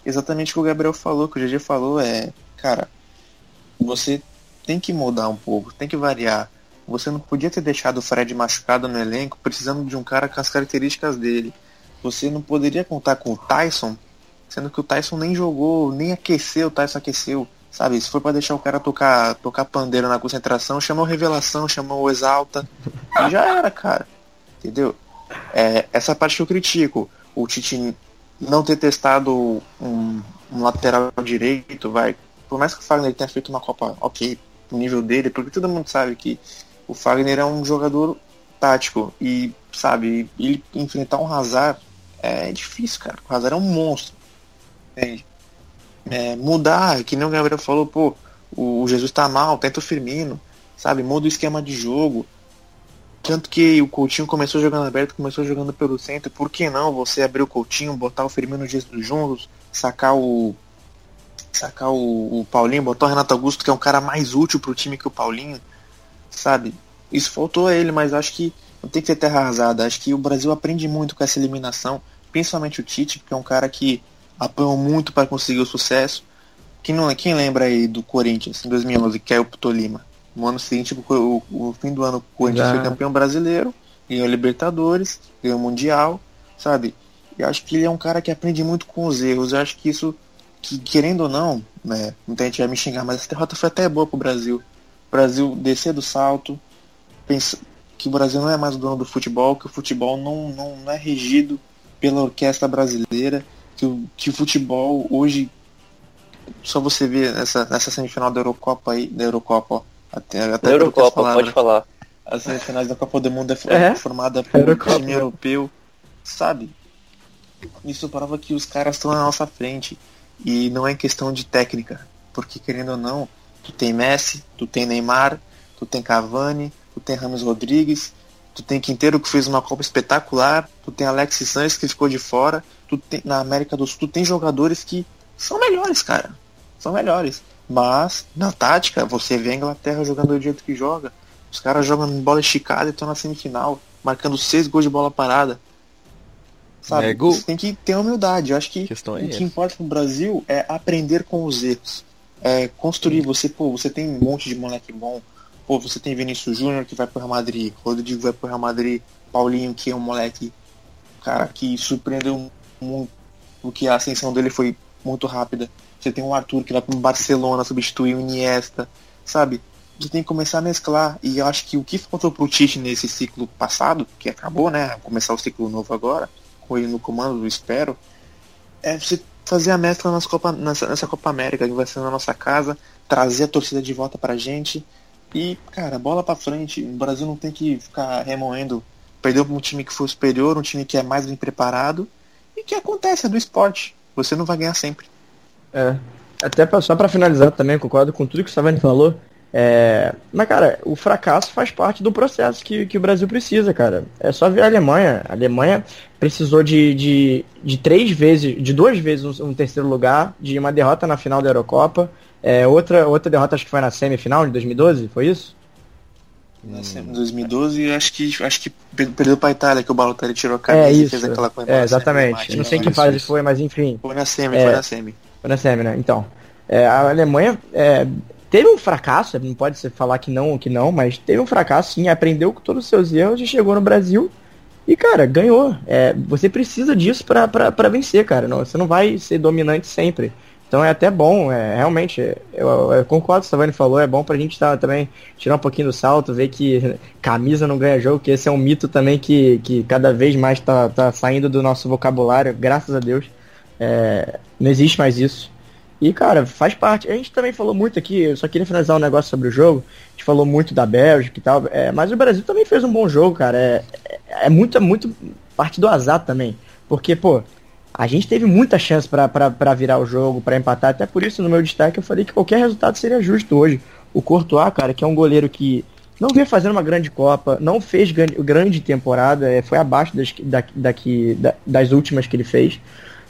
Exatamente o que o Gabriel falou, que o GG falou, é, cara, você tem que mudar um pouco, tem que variar. Você não podia ter deixado o Fred machucado no elenco, precisando de um cara com as características dele. Você não poderia contar com o Tyson, sendo que o Tyson nem jogou, nem aqueceu, o Tyson aqueceu. Sabe, se for pra deixar o cara tocar, tocar pandeiro na concentração, chamou Revelação, chamou Exalta. E já era, cara. Entendeu? É, essa parte que eu critico. O Tite não ter testado um, um lateral direito, vai. Por mais que o Fagner tenha feito uma Copa ok, nível dele, porque todo mundo sabe que o Fagner é um jogador tático. E, sabe, ele enfrentar um Hazard é difícil, cara. O Hazard é um monstro. É, mudar, que nem o Gabriel falou, pô, o Jesus tá mal, tenta o Firmino, sabe? Muda o esquema de jogo. Tanto que o Coutinho começou jogando aberto, começou jogando pelo centro. Por que não você abrir o Coutinho, botar o Firmino e o Jesus juntos, sacar o. sacar o, o Paulinho, botar o Renato Augusto, que é um cara mais útil pro time que o Paulinho, sabe? Isso faltou a ele, mas acho que não tem que ter terra arrasada. Acho que o Brasil aprende muito com essa eliminação, principalmente o Tite, porque é um cara que apanhou muito para conseguir o sucesso. Quem, não, quem lembra aí do Corinthians em 2011, que caiu pro Tolima? No ano seguinte, o, o, o fim do ano, o Corinthians Já. foi campeão brasileiro, ganhou a Libertadores, ganhou o Mundial, sabe? E acho que ele é um cara que aprende muito com os erros. Eu acho que isso, que querendo ou não, né, muita gente vai me xingar, mas essa derrota foi até boa pro Brasil. O Brasil descer do salto, pensa que o Brasil não é mais o dono do futebol, que o futebol não, não, não é regido pela orquestra brasileira, que o, que o futebol hoje só você ver essa, nessa semifinal da Eurocopa aí, da Eurocopa, ó. Até, até Eurocopa, pode falar. As semifinais da Copa do Mundo é, é? formada por Eurocopa. time europeu, sabe? Isso prova que os caras estão na nossa frente. E não é questão de técnica. Porque querendo ou não, tu tem Messi, tu tem Neymar, tu tem Cavani, tu tem Ramos Rodrigues, tu tem Quinteiro que fez uma Copa espetacular, tu tem Alexis Sanches que ficou de fora, tu tem, na América do Sul tu tem jogadores que são melhores, cara. São melhores. Mas, na tática, você vê a Inglaterra jogando do jeito que joga. Os caras jogam bola esticada e estão na semifinal, marcando seis gols de bola parada. Sabe? É você tem que ter humildade. Eu acho que é o que importa no Brasil é aprender com os erros. É construir. Você, pô, você tem um monte de moleque bom. Pô, você tem Vinícius Júnior que vai pro Real Madrid, Rodrigo vai pro Real Madrid, Paulinho que é um moleque, cara, que surpreendeu muito, porque a ascensão dele foi muito rápida. Você tem o Arthur que vai pro Barcelona, substituir o Iniesta, sabe? Você tem que começar a mesclar. E eu acho que o que faltou pro Tite nesse ciclo passado, que acabou, né? Começar o ciclo novo agora, com ele no comando, espero, é você fazer a mescla nas Copa, nessa, nessa Copa América, que vai ser na nossa casa, trazer a torcida de volta pra gente e, cara, bola para frente. O Brasil não tem que ficar remoendo. Perdeu para um time que foi superior, um time que é mais bem preparado. E que acontece, é do esporte. Você não vai ganhar sempre. É. Até pra, só para finalizar também, concordo com tudo que o Savani falou. É, mas, cara, o fracasso faz parte do processo que, que o Brasil precisa, cara. É só ver a Alemanha. A Alemanha precisou de, de, de três vezes, de duas vezes um, um terceiro lugar, de uma derrota na final da Eurocopa, é, outra, outra derrota acho que foi na semifinal de 2012, foi isso? Na 2012 acho que acho que perdeu pra Itália, que o Balotelli tirou a camisa é, e fez aquela coisa. É, exatamente. Não sei que fase foi, mas enfim. Foi na semi, é, foi na semi. Foi na semi, né? Então. É, a Alemanha é, teve um fracasso, não pode ser falar que não que não, mas teve um fracasso sim, aprendeu com todos os seus erros e chegou no Brasil e, cara, ganhou. É, você precisa disso para vencer, cara. Não, você não vai ser dominante sempre. Então é até bom, é, realmente, eu, eu concordo com o Savani falou, é bom pra gente tá, também tirar um pouquinho do salto, ver que camisa não ganha jogo, que esse é um mito também que, que cada vez mais tá, tá saindo do nosso vocabulário, graças a Deus. É, não existe mais isso. E, cara, faz parte. A gente também falou muito aqui, eu só queria finalizar um negócio sobre o jogo. A gente falou muito da Bélgica e tal, é, mas o Brasil também fez um bom jogo, cara. É, é, é muito, muito parte do azar também. Porque, pô, a gente teve muita chance para virar o jogo, para empatar. Até por isso, no meu destaque, eu falei que qualquer resultado seria justo hoje. O Courtois, cara, que é um goleiro que não veio fazendo uma grande Copa, não fez grande temporada, é, foi abaixo das, da, daqui, da, das últimas que ele fez,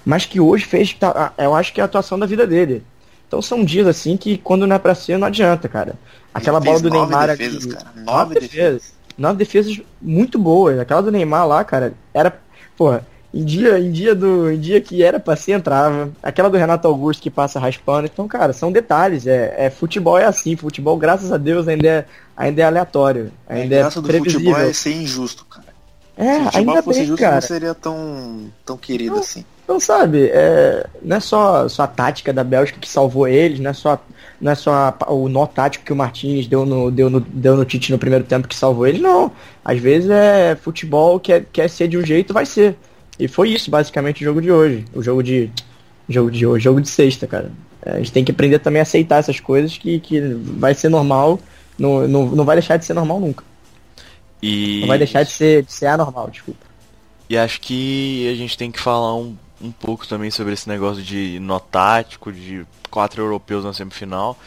mas que hoje fez, tá, eu acho que é a atuação da vida dele. Então são dias assim que quando não é pra ser, não adianta, cara. Aquela bola do Neymar defesas, aqui. Cara. Nove, nove defesas. defesas. Nove defesas muito boas. Aquela do Neymar lá, cara, era. Porra, em dia, em dia do, em dia que era para ser entrava. Aquela do Renato Augusto que passa raspando. Então, cara, são detalhes. É, é futebol é assim. Futebol, graças a Deus, ainda é, ainda é aleatório. Ainda é, do futebol é ser injusto, cara. É, Se ainda fosse bem, justo, cara. não seria tão, tão querido não, assim. Então, sabe, é, não é só, só a tática da Bélgica que salvou eles, não é só, não é só a, o nó tático que o Martins deu no, deu, no, deu no Tite no primeiro tempo que salvou eles, não. Às vezes é futebol, quer, quer ser de um jeito, vai ser. E foi isso, basicamente, o jogo de hoje. O jogo de. Jogo de hoje, jogo de sexta, cara. É, a gente tem que aprender também a aceitar essas coisas que, que vai ser normal. Não, não, não vai deixar de ser normal nunca. E... Não vai deixar de ser, de ser anormal, desculpa. E acho que a gente tem que falar um, um pouco também sobre esse negócio de nó tático, de quatro europeus na semifinal.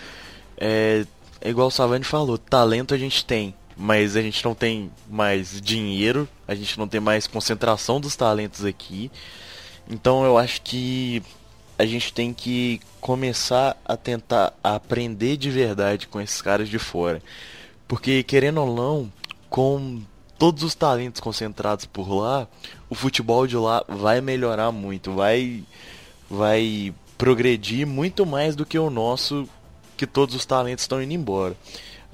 É, é igual o Savani falou, talento a gente tem mas a gente não tem mais dinheiro, a gente não tem mais concentração dos talentos aqui. Então eu acho que a gente tem que começar a tentar aprender de verdade com esses caras de fora. Porque querendo ou não, com todos os talentos concentrados por lá, o futebol de lá vai melhorar muito, vai vai progredir muito mais do que o nosso, que todos os talentos estão indo embora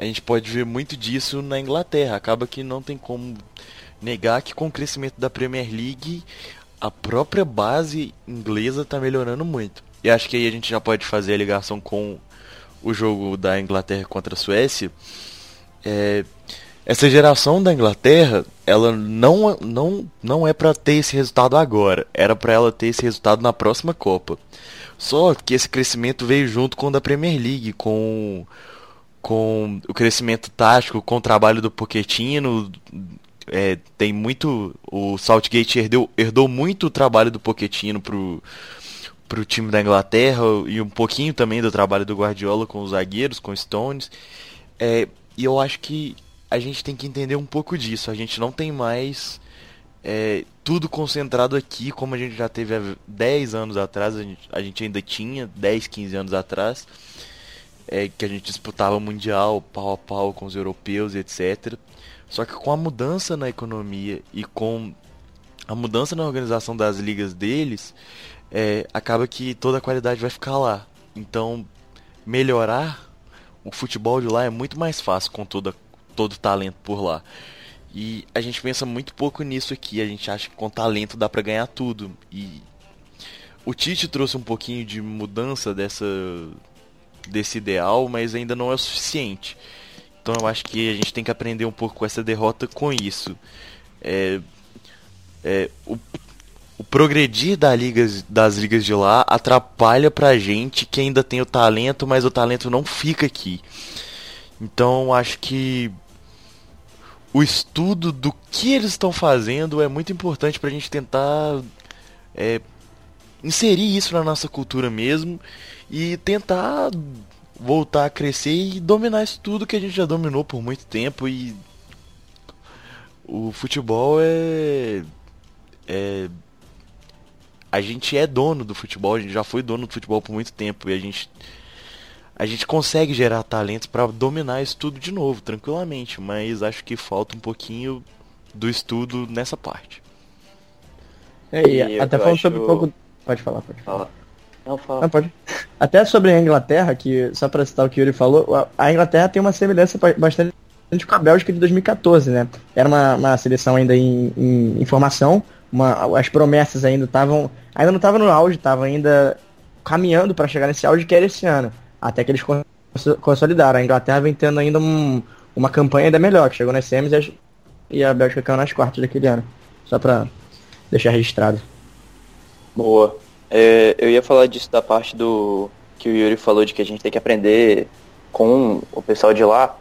a gente pode ver muito disso na Inglaterra. Acaba que não tem como negar que com o crescimento da Premier League a própria base inglesa está melhorando muito. E acho que aí a gente já pode fazer a ligação com o jogo da Inglaterra contra a Suécia. É, essa geração da Inglaterra ela não, não, não é para ter esse resultado agora, era para ela ter esse resultado na próxima Copa. Só que esse crescimento veio junto com o da Premier League, com, com o crescimento tático, com o trabalho do Pochettino. É, tem muito. O Southgate herdeu, herdou muito o trabalho do Pochettino pro, pro time da Inglaterra e um pouquinho também do trabalho do Guardiola com os zagueiros, com Stones. É, e eu acho que a gente tem que entender um pouco disso. A gente não tem mais é, tudo concentrado aqui, como a gente já teve há 10 anos atrás, a gente, a gente ainda tinha, 10, 15 anos atrás, é, que a gente disputava Mundial pau a pau com os europeus, etc. Só que com a mudança na economia e com a mudança na organização das ligas deles, é, acaba que toda a qualidade vai ficar lá. Então, melhorar o futebol de lá é muito mais fácil com toda, todo o talento por lá. E a gente pensa muito pouco nisso aqui. A gente acha que com talento dá para ganhar tudo. E o Tite trouxe um pouquinho de mudança dessa desse ideal, mas ainda não é o suficiente. Então eu acho que a gente tem que aprender um pouco com essa derrota com isso. É, é, o, o progredir da ligas, das ligas de lá atrapalha pra gente que ainda tem o talento, mas o talento não fica aqui. Então acho que o estudo do que eles estão fazendo é muito importante para a gente tentar é, inserir isso na nossa cultura mesmo e tentar voltar a crescer e dominar isso tudo que a gente já dominou por muito tempo e o futebol é é a gente é dono do futebol, a gente já foi dono do futebol por muito tempo e a gente a gente consegue gerar talentos para dominar isso tudo de novo, tranquilamente, mas acho que falta um pouquinho do estudo nessa parte. É, e, até falando acho... sobre um pouco. Pode falar, pode falar. Não, fala. Não, pode. Até sobre a Inglaterra, que só para citar o que o Yuri falou, a Inglaterra tem uma semelhança bastante com a Bélgica de 2014, né? Era uma, uma seleção ainda em, em, em formação, uma, as promessas ainda estavam. Ainda não estavam no auge, estavam ainda caminhando para chegar nesse auge que era esse ano até que eles consolidaram. A Inglaterra vem tendo ainda um, uma campanha ainda melhor, que chegou nas semis e a, e a Bélgica caiu nas quartas daquele ano. Só pra deixar registrado. Boa. É, eu ia falar disso da parte do que o Yuri falou de que a gente tem que aprender com o pessoal de lá.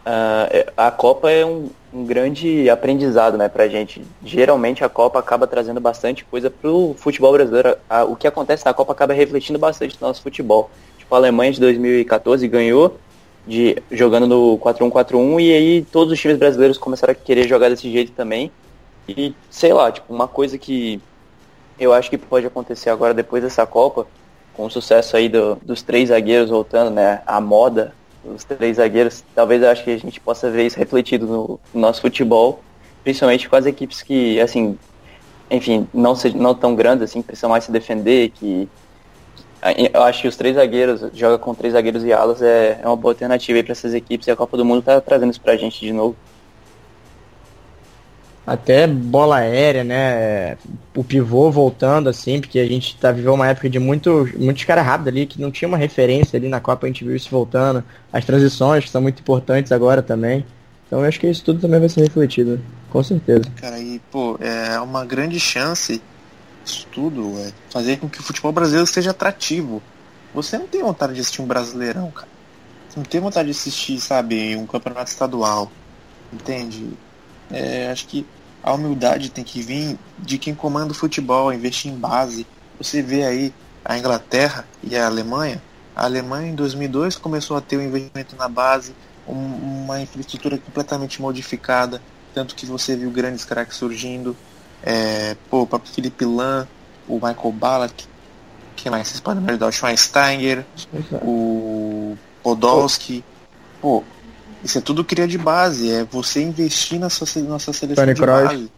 Uh, a Copa é um, um, grande aprendizado né, pra gente. Geralmente a Copa acaba trazendo bastante coisa pro futebol brasileiro. o que acontece na Copa acaba refletindo bastante no nosso futebol a Alemanha de 2014 ganhou de jogando no 4-1-4-1 e aí todos os times brasileiros começaram a querer jogar desse jeito também. E sei lá, tipo, uma coisa que eu acho que pode acontecer agora depois dessa Copa, com o sucesso aí do, dos três zagueiros voltando, né, a moda dos três zagueiros, talvez eu acho que a gente possa ver isso refletido no, no nosso futebol, principalmente com as equipes que, assim, enfim, não, se, não tão grandes assim, precisam mais se defender, que eu acho que os três zagueiros, joga com três zagueiros e alas, é, é uma boa alternativa para essas equipes e a Copa do Mundo está trazendo isso para a gente de novo. Até bola aérea, né? O pivô voltando, assim, porque a gente tá vivendo uma época de muito, muitos caras rápidos ali, que não tinha uma referência ali na Copa, a gente viu isso voltando. As transições, que são muito importantes agora também. Então eu acho que isso tudo também vai ser refletido, com certeza. Cara, e, pô, é uma grande chance isso tudo é fazer com que o futebol brasileiro seja atrativo. Você não tem vontade de assistir um brasileirão, cara. Você não tem vontade de assistir, sabe, um campeonato estadual. Entende? É, acho que a humildade tem que vir de quem comanda o futebol, investir em base. Você vê aí a Inglaterra e a Alemanha. A Alemanha em 2002 começou a ter um investimento na base, um, uma infraestrutura completamente modificada, tanto que você viu grandes craques surgindo. É, pô, o próprio Felipe Lan, o Michael Ballack, quem mais vocês podem me ajudar? O Schweinsteiger, o Podolski. Pô, isso é tudo cria de base, é você investir nessa, nessa seleção Tony de Kroos. base.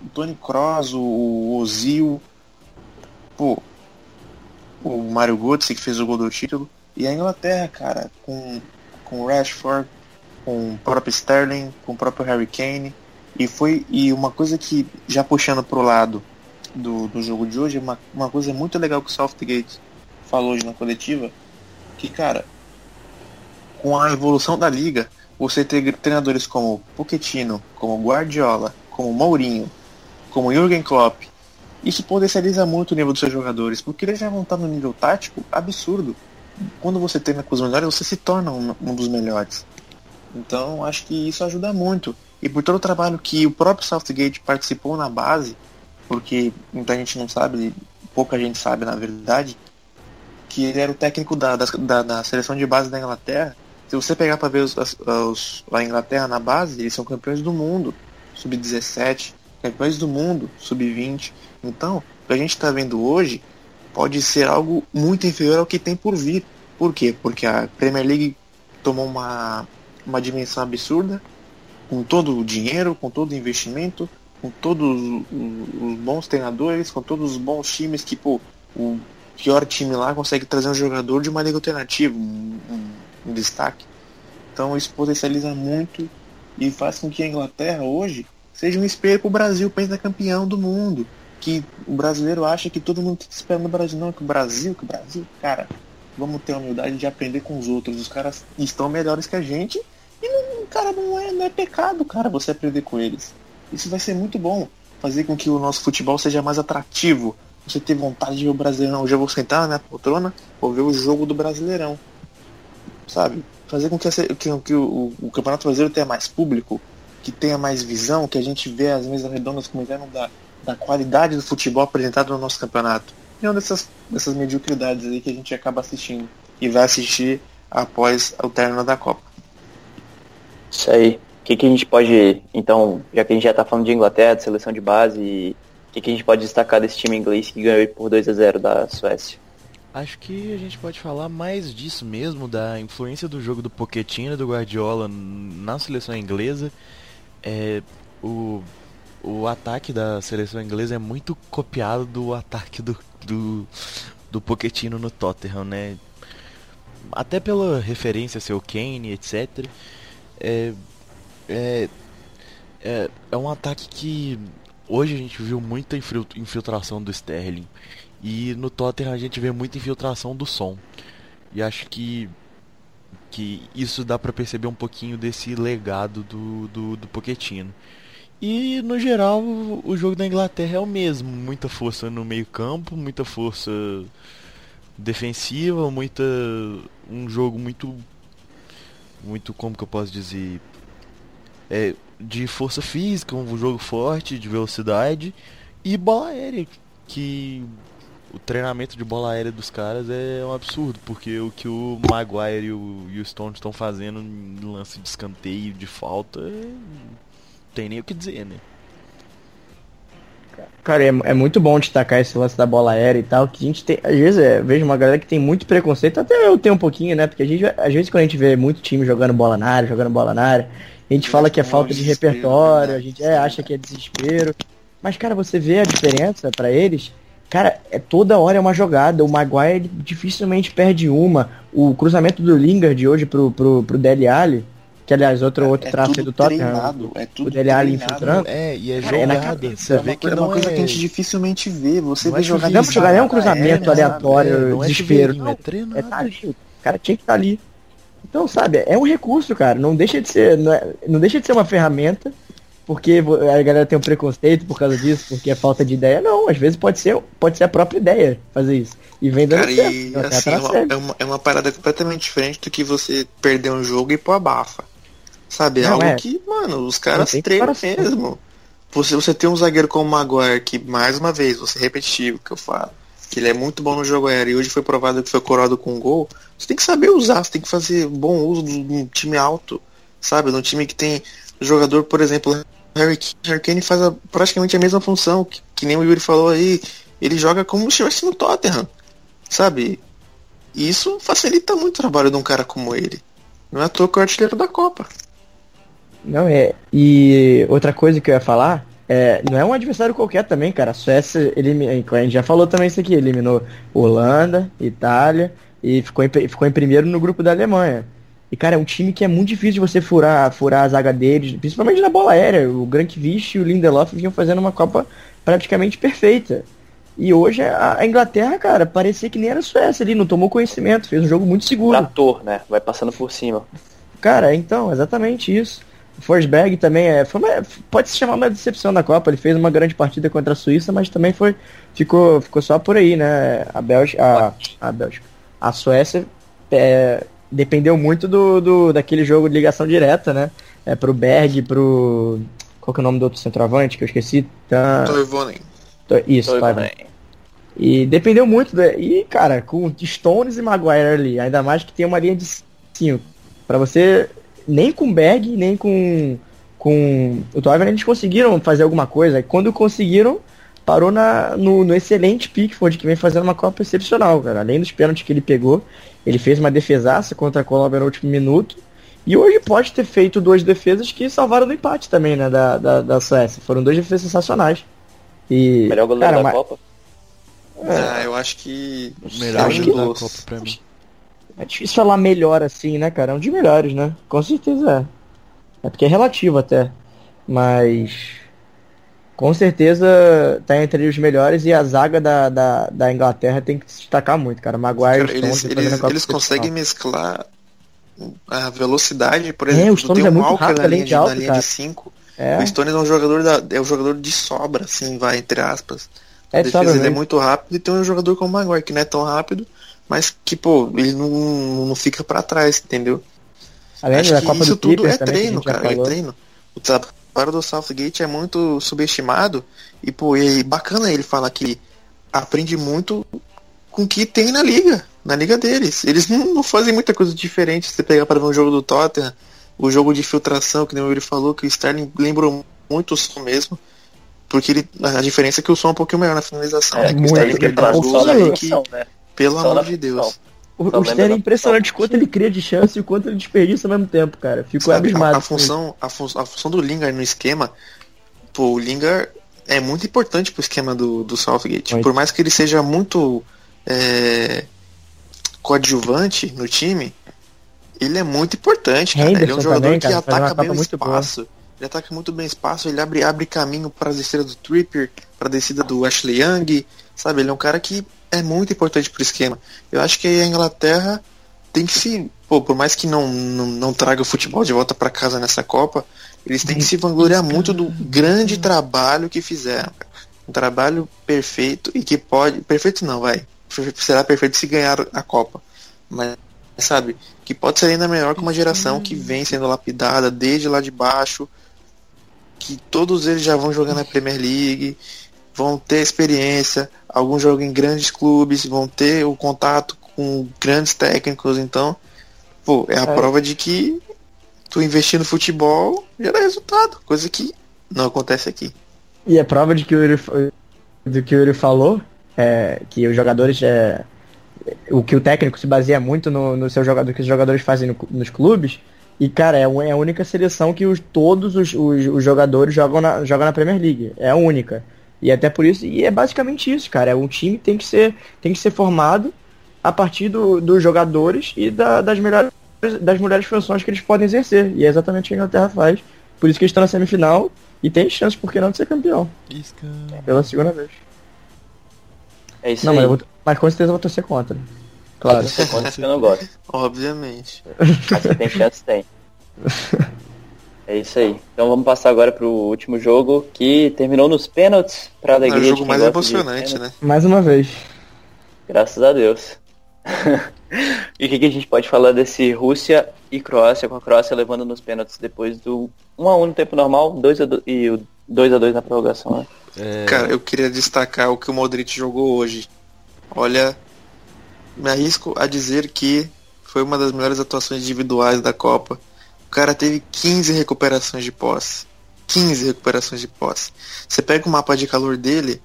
O Tony Kroos, o Ozil, pô, o Mario Götze que fez o gol do título. E a Inglaterra, cara, com, com o Rashford, com o próprio Sterling, com o próprio Harry Kane. E foi e uma coisa que, já puxando pro lado do, do jogo de hoje, uma, uma coisa muito legal que o Southgate falou hoje na coletiva, que cara, com a evolução da liga, você ter treinadores como Pochettino, como Guardiola, como Mourinho, como Jürgen Klopp, isso potencializa muito o nível dos seus jogadores, porque eles já vão estar no nível tático absurdo. Quando você treina com os melhores, você se torna um, um dos melhores. Então, acho que isso ajuda muito. E por todo o trabalho que o próprio Southgate participou na base, porque muita gente não sabe, pouca gente sabe na verdade, que ele era o técnico da, da, da seleção de base da Inglaterra. Se você pegar para ver os, os, a Inglaterra na base, eles são campeões do mundo, sub-17, campeões do mundo, sub-20. Então, o que a gente está vendo hoje pode ser algo muito inferior ao que tem por vir. Por quê? Porque a Premier League tomou uma, uma dimensão absurda, com todo o dinheiro, com todo o investimento, com todos os, bons treinadores, com todos os bons times que, pô, o pior time lá consegue trazer um jogador de uma liga alternativa, um, um, um destaque. Então isso potencializa muito e faz com que a Inglaterra hoje seja um espelho para o Brasil, campeão do mundo. Que o brasileiro acha que todo mundo está esperando o Brasil. Não, que o Brasil, que o Brasil, cara, vamos ter a humildade de aprender com os outros. Os caras estão melhores que a gente e, não, cara, não é, não é pecado, cara, você aprender com eles. Isso vai ser muito bom. Fazer com que o nosso futebol seja mais atrativo. Você ter vontade de ver o Brasileirão. Hoje eu vou sentar na minha poltrona, vou ver o jogo do Brasileirão. Sabe? Fazer com que, que, que o, o Campeonato Brasileiro tenha mais público que tenha mais visão, que a gente vê as mesas redondas como exemplo da, da qualidade do futebol apresentado no nosso campeonato. E uma dessas, dessas mediocridades aí que a gente acaba assistindo e vai assistir após o término da Copa. Isso aí. O que, que a gente pode, então, já que a gente já está falando de Inglaterra, de seleção de base, o que, que a gente pode destacar desse time inglês que ganhou por 2 a 0 da Suécia? Acho que a gente pode falar mais disso mesmo, da influência do jogo do Pochettino do Guardiola na seleção inglesa é, o, o ataque da seleção inglesa é muito copiado do ataque do, do, do Pochettino no Tottenham, né? Até pela referência seu Kane, etc. É, é, é, é um ataque que hoje a gente viu muita infiltração do Sterling. E no Tottenham a gente vê muita infiltração do som. E acho que que isso dá para perceber um pouquinho desse legado do, do, do Pochettino. E no geral o jogo da Inglaterra é o mesmo, muita força no meio campo, muita força defensiva, muita um jogo muito muito como que eu posso dizer é, de força física, um jogo forte, de velocidade e bola aérea que o treinamento de bola aérea dos caras é um absurdo, porque o que o Maguire e o, e o Stone estão fazendo em lance de escanteio, de falta, é... não tem nem o que dizer, né? Cara, é, é, muito bom destacar esse lance da bola aérea e tal, que a gente tem, às vezes, é, vejo uma galera que tem muito preconceito, até eu tenho um pouquinho, né? Porque a gente, às vezes, quando a gente vê muito time jogando bola na área, jogando bola na área, a gente fala que é falta de repertório, a gente é, acha que é desespero. Mas, cara, você vê a diferença para eles, Cara, é toda hora é uma jogada. O Maguire dificilmente perde uma. O cruzamento do Lingard hoje pro, pro, pro Dele Alli, que aliás outro, é, outro é traço do Tottenham. É tudo o Dele Alli infiltrando. É, e é jogada. É na cabeça. Você vê que é uma coisa que a gente dificilmente vê. Você vê jogar Não, jogar é um cruzamento aleatório, não desespero. Não, é treinado. É tá ali. O cara tinha que estar tá ali. Então, sabe, é um recurso, cara. Não deixa de ser, não, é, não deixa de ser uma ferramenta porque a galera tem um preconceito por causa disso, porque é falta de ideia. Não, às vezes pode ser, pode ser a própria ideia fazer isso. E vem dando Cara, certo. E, assim, é, uma, é, uma, é uma parada completamente diferente do que você perder um jogo e pôr a bafa. Sabe? É algo é. que, mano, os caras treinam mesmo. Você, você tem um zagueiro como o Maguire, que, mais uma vez, você repetitivo que eu falo, que ele é muito bom no jogo aéreo e hoje foi provado que foi coroado com gol, você tem que saber usar, você tem que fazer bom uso de um time alto, sabe? De um time que tem jogador, por exemplo, Harry, Kane faz a, praticamente a mesma função, que, que, nem o Yuri falou aí. Ele joga como se estivesse no Tottenham, sabe? E isso facilita muito o trabalho de um cara como ele. Não é à toa que é o artilheiro da Copa. Não é. E outra coisa que eu ia falar, é, não é um adversário qualquer também, cara. A Suécia, ele, a gente já falou também isso aqui, eliminou Holanda, Itália e ficou em, ficou em primeiro no grupo da Alemanha. E, cara, é um time que é muito difícil de você furar, furar a zaga deles, principalmente na bola aérea. O Grankvist e o Lindelof vinham fazendo uma Copa praticamente perfeita. E hoje a Inglaterra, cara, parecia que nem era a Suécia ali, não tomou conhecimento, fez um jogo muito seguro. Trator, né? Vai passando por cima. Cara, então, exatamente isso. O Forsberg também é, uma, pode se chamar uma decepção da Copa. Ele fez uma grande partida contra a Suíça, mas também foi ficou, ficou só por aí, né? A Bélgica, a, a Bélgica, a Suécia é, dependeu muito do, do daquele jogo de ligação direta, né? É pro Berg, pro qual que é o nome do outro centroavante que eu esqueci? Tá... Toivonen. Isso, Toivonen. E dependeu muito. De, e, cara, com Stones e Maguire ali, ainda mais que tem uma linha de 5. para você nem com Berg, nem com, com o Toivonen eles conseguiram fazer alguma coisa. E quando conseguiram, parou na, no, no excelente Pickford, que vem fazendo uma Copa excepcional, cara. Além dos pênaltis que ele pegou, ele fez uma defesaça contra a Colômbia no último minuto. E hoje pode ter feito duas defesas que salvaram do empate também, né, da, da, da Suécia. Foram duas defesas sensacionais. E, Melhor goleiro cara, da mas... Copa? É, ah, eu acho que... Melhor goleiro da Copa pra mim. É difícil falar melhor assim, né, cara? É um dos melhores, né? Com certeza é. É porque é relativo até. Mas. Com certeza tá entre os melhores e a zaga da, da, da Inglaterra tem que se destacar muito, cara. Maguire cara, eles, eles, eles conseguem mesclar a velocidade, por exemplo, é, o Stones tem um é muito rápido, na linha, de, alto, na linha de 5. É. O Stones é um jogador da, é um jogador de sobra, assim, vai, entre aspas. A é, defesa ele é muito rápido e tem um jogador como o Maguire, que não é tão rápido, mas que, pô, ele não, não fica para trás, entendeu? Além Acho da que Copa isso do tudo é treino, cara, é treino. O trabalho do Southgate é muito subestimado e, pô, e bacana ele falar que aprende muito com o que tem na liga, na liga deles. Eles não, não fazem muita coisa diferente. Se você pegar para ver um jogo do Tottenham, o jogo de filtração, que nem o Yuri falou, que o Sterling lembrou muito o som mesmo. Porque ele, a diferença é que o som é um pouquinho melhor na finalização. É, né? muito, o Sterling é, que, né? Pelo Só amor de Deus. O, o Sterling é impressionante quanto ele cria de chance e quanto ele desperdiça ao mesmo tempo, cara. Fico abismado. A, a função, a, fun a, função do Lingard no esquema, pô, o Lingard é muito importante pro esquema do, do Southgate. Muito. Por mais que ele seja muito é, coadjuvante no time, ele é muito importante, cara. Henderson ele é um jogador também, que ataca bem o espaço. Boa. Ele ataca muito bem o espaço, ele abre, abre caminho para a descida do Tripper, para a descida do Ashley Young, sabe? Ele é um cara que é muito importante pro esquema. Eu acho que a Inglaterra tem que se. Pô, por mais que não, não, não traga o futebol de volta para casa nessa Copa, eles têm que se vangloriar muito do grande trabalho que fizeram. Um trabalho perfeito e que pode. Perfeito não, vai. Será perfeito se ganhar a Copa. Mas, sabe, que pode ser ainda melhor que uma geração que vem sendo lapidada desde lá de baixo. Que todos eles já vão jogar na Premier League vão ter experiência, alguns jogam em grandes clubes, vão ter o contato com grandes técnicos, então, pô, é a é. prova de que tu investir no futebol gera resultado, coisa que não acontece aqui. E é prova de que o Yuri, do que o Yuri falou, é, que os jogadores é, o que o técnico se baseia muito no, no seu jogador que os jogadores fazem no, nos clubes e cara é, é a única seleção que os, todos os, os, os, jogadores jogam na, jogam na Premier League é a única e até por isso, e é basicamente isso, cara. Um time tem que ser, tem que ser formado a partir do, dos jogadores e da, das, melhores, das melhores funções que eles podem exercer. E é exatamente o que a Inglaterra faz. Por isso que eles estão na semifinal e tem chance, por que não, de ser campeão. Isca. Pela segunda vez. É isso não, aí. Mas, vou, mas, com certeza eu vou torcer contra. Claro. Torcer contra que eu não gosto. Obviamente. Mas se tem chance, tem. É isso aí. Então vamos passar agora pro último jogo que terminou nos pênaltis para alegria. É o jogo mais emocionante, né? Mais uma vez. Graças a Deus. e o que, que, a gente pode falar desse Rússia e Croácia, com a Croácia levando nos pênaltis depois do 1x1 no tempo normal 2 a 2, e o 2x2 na prorrogação, né? É... Cara, eu queria destacar o que o Modric jogou hoje. Olha, me arrisco a dizer que foi uma das melhores atuações individuais da Copa. O cara teve 15 recuperações de posse. 15 recuperações de posse. Você pega o mapa de calor dele,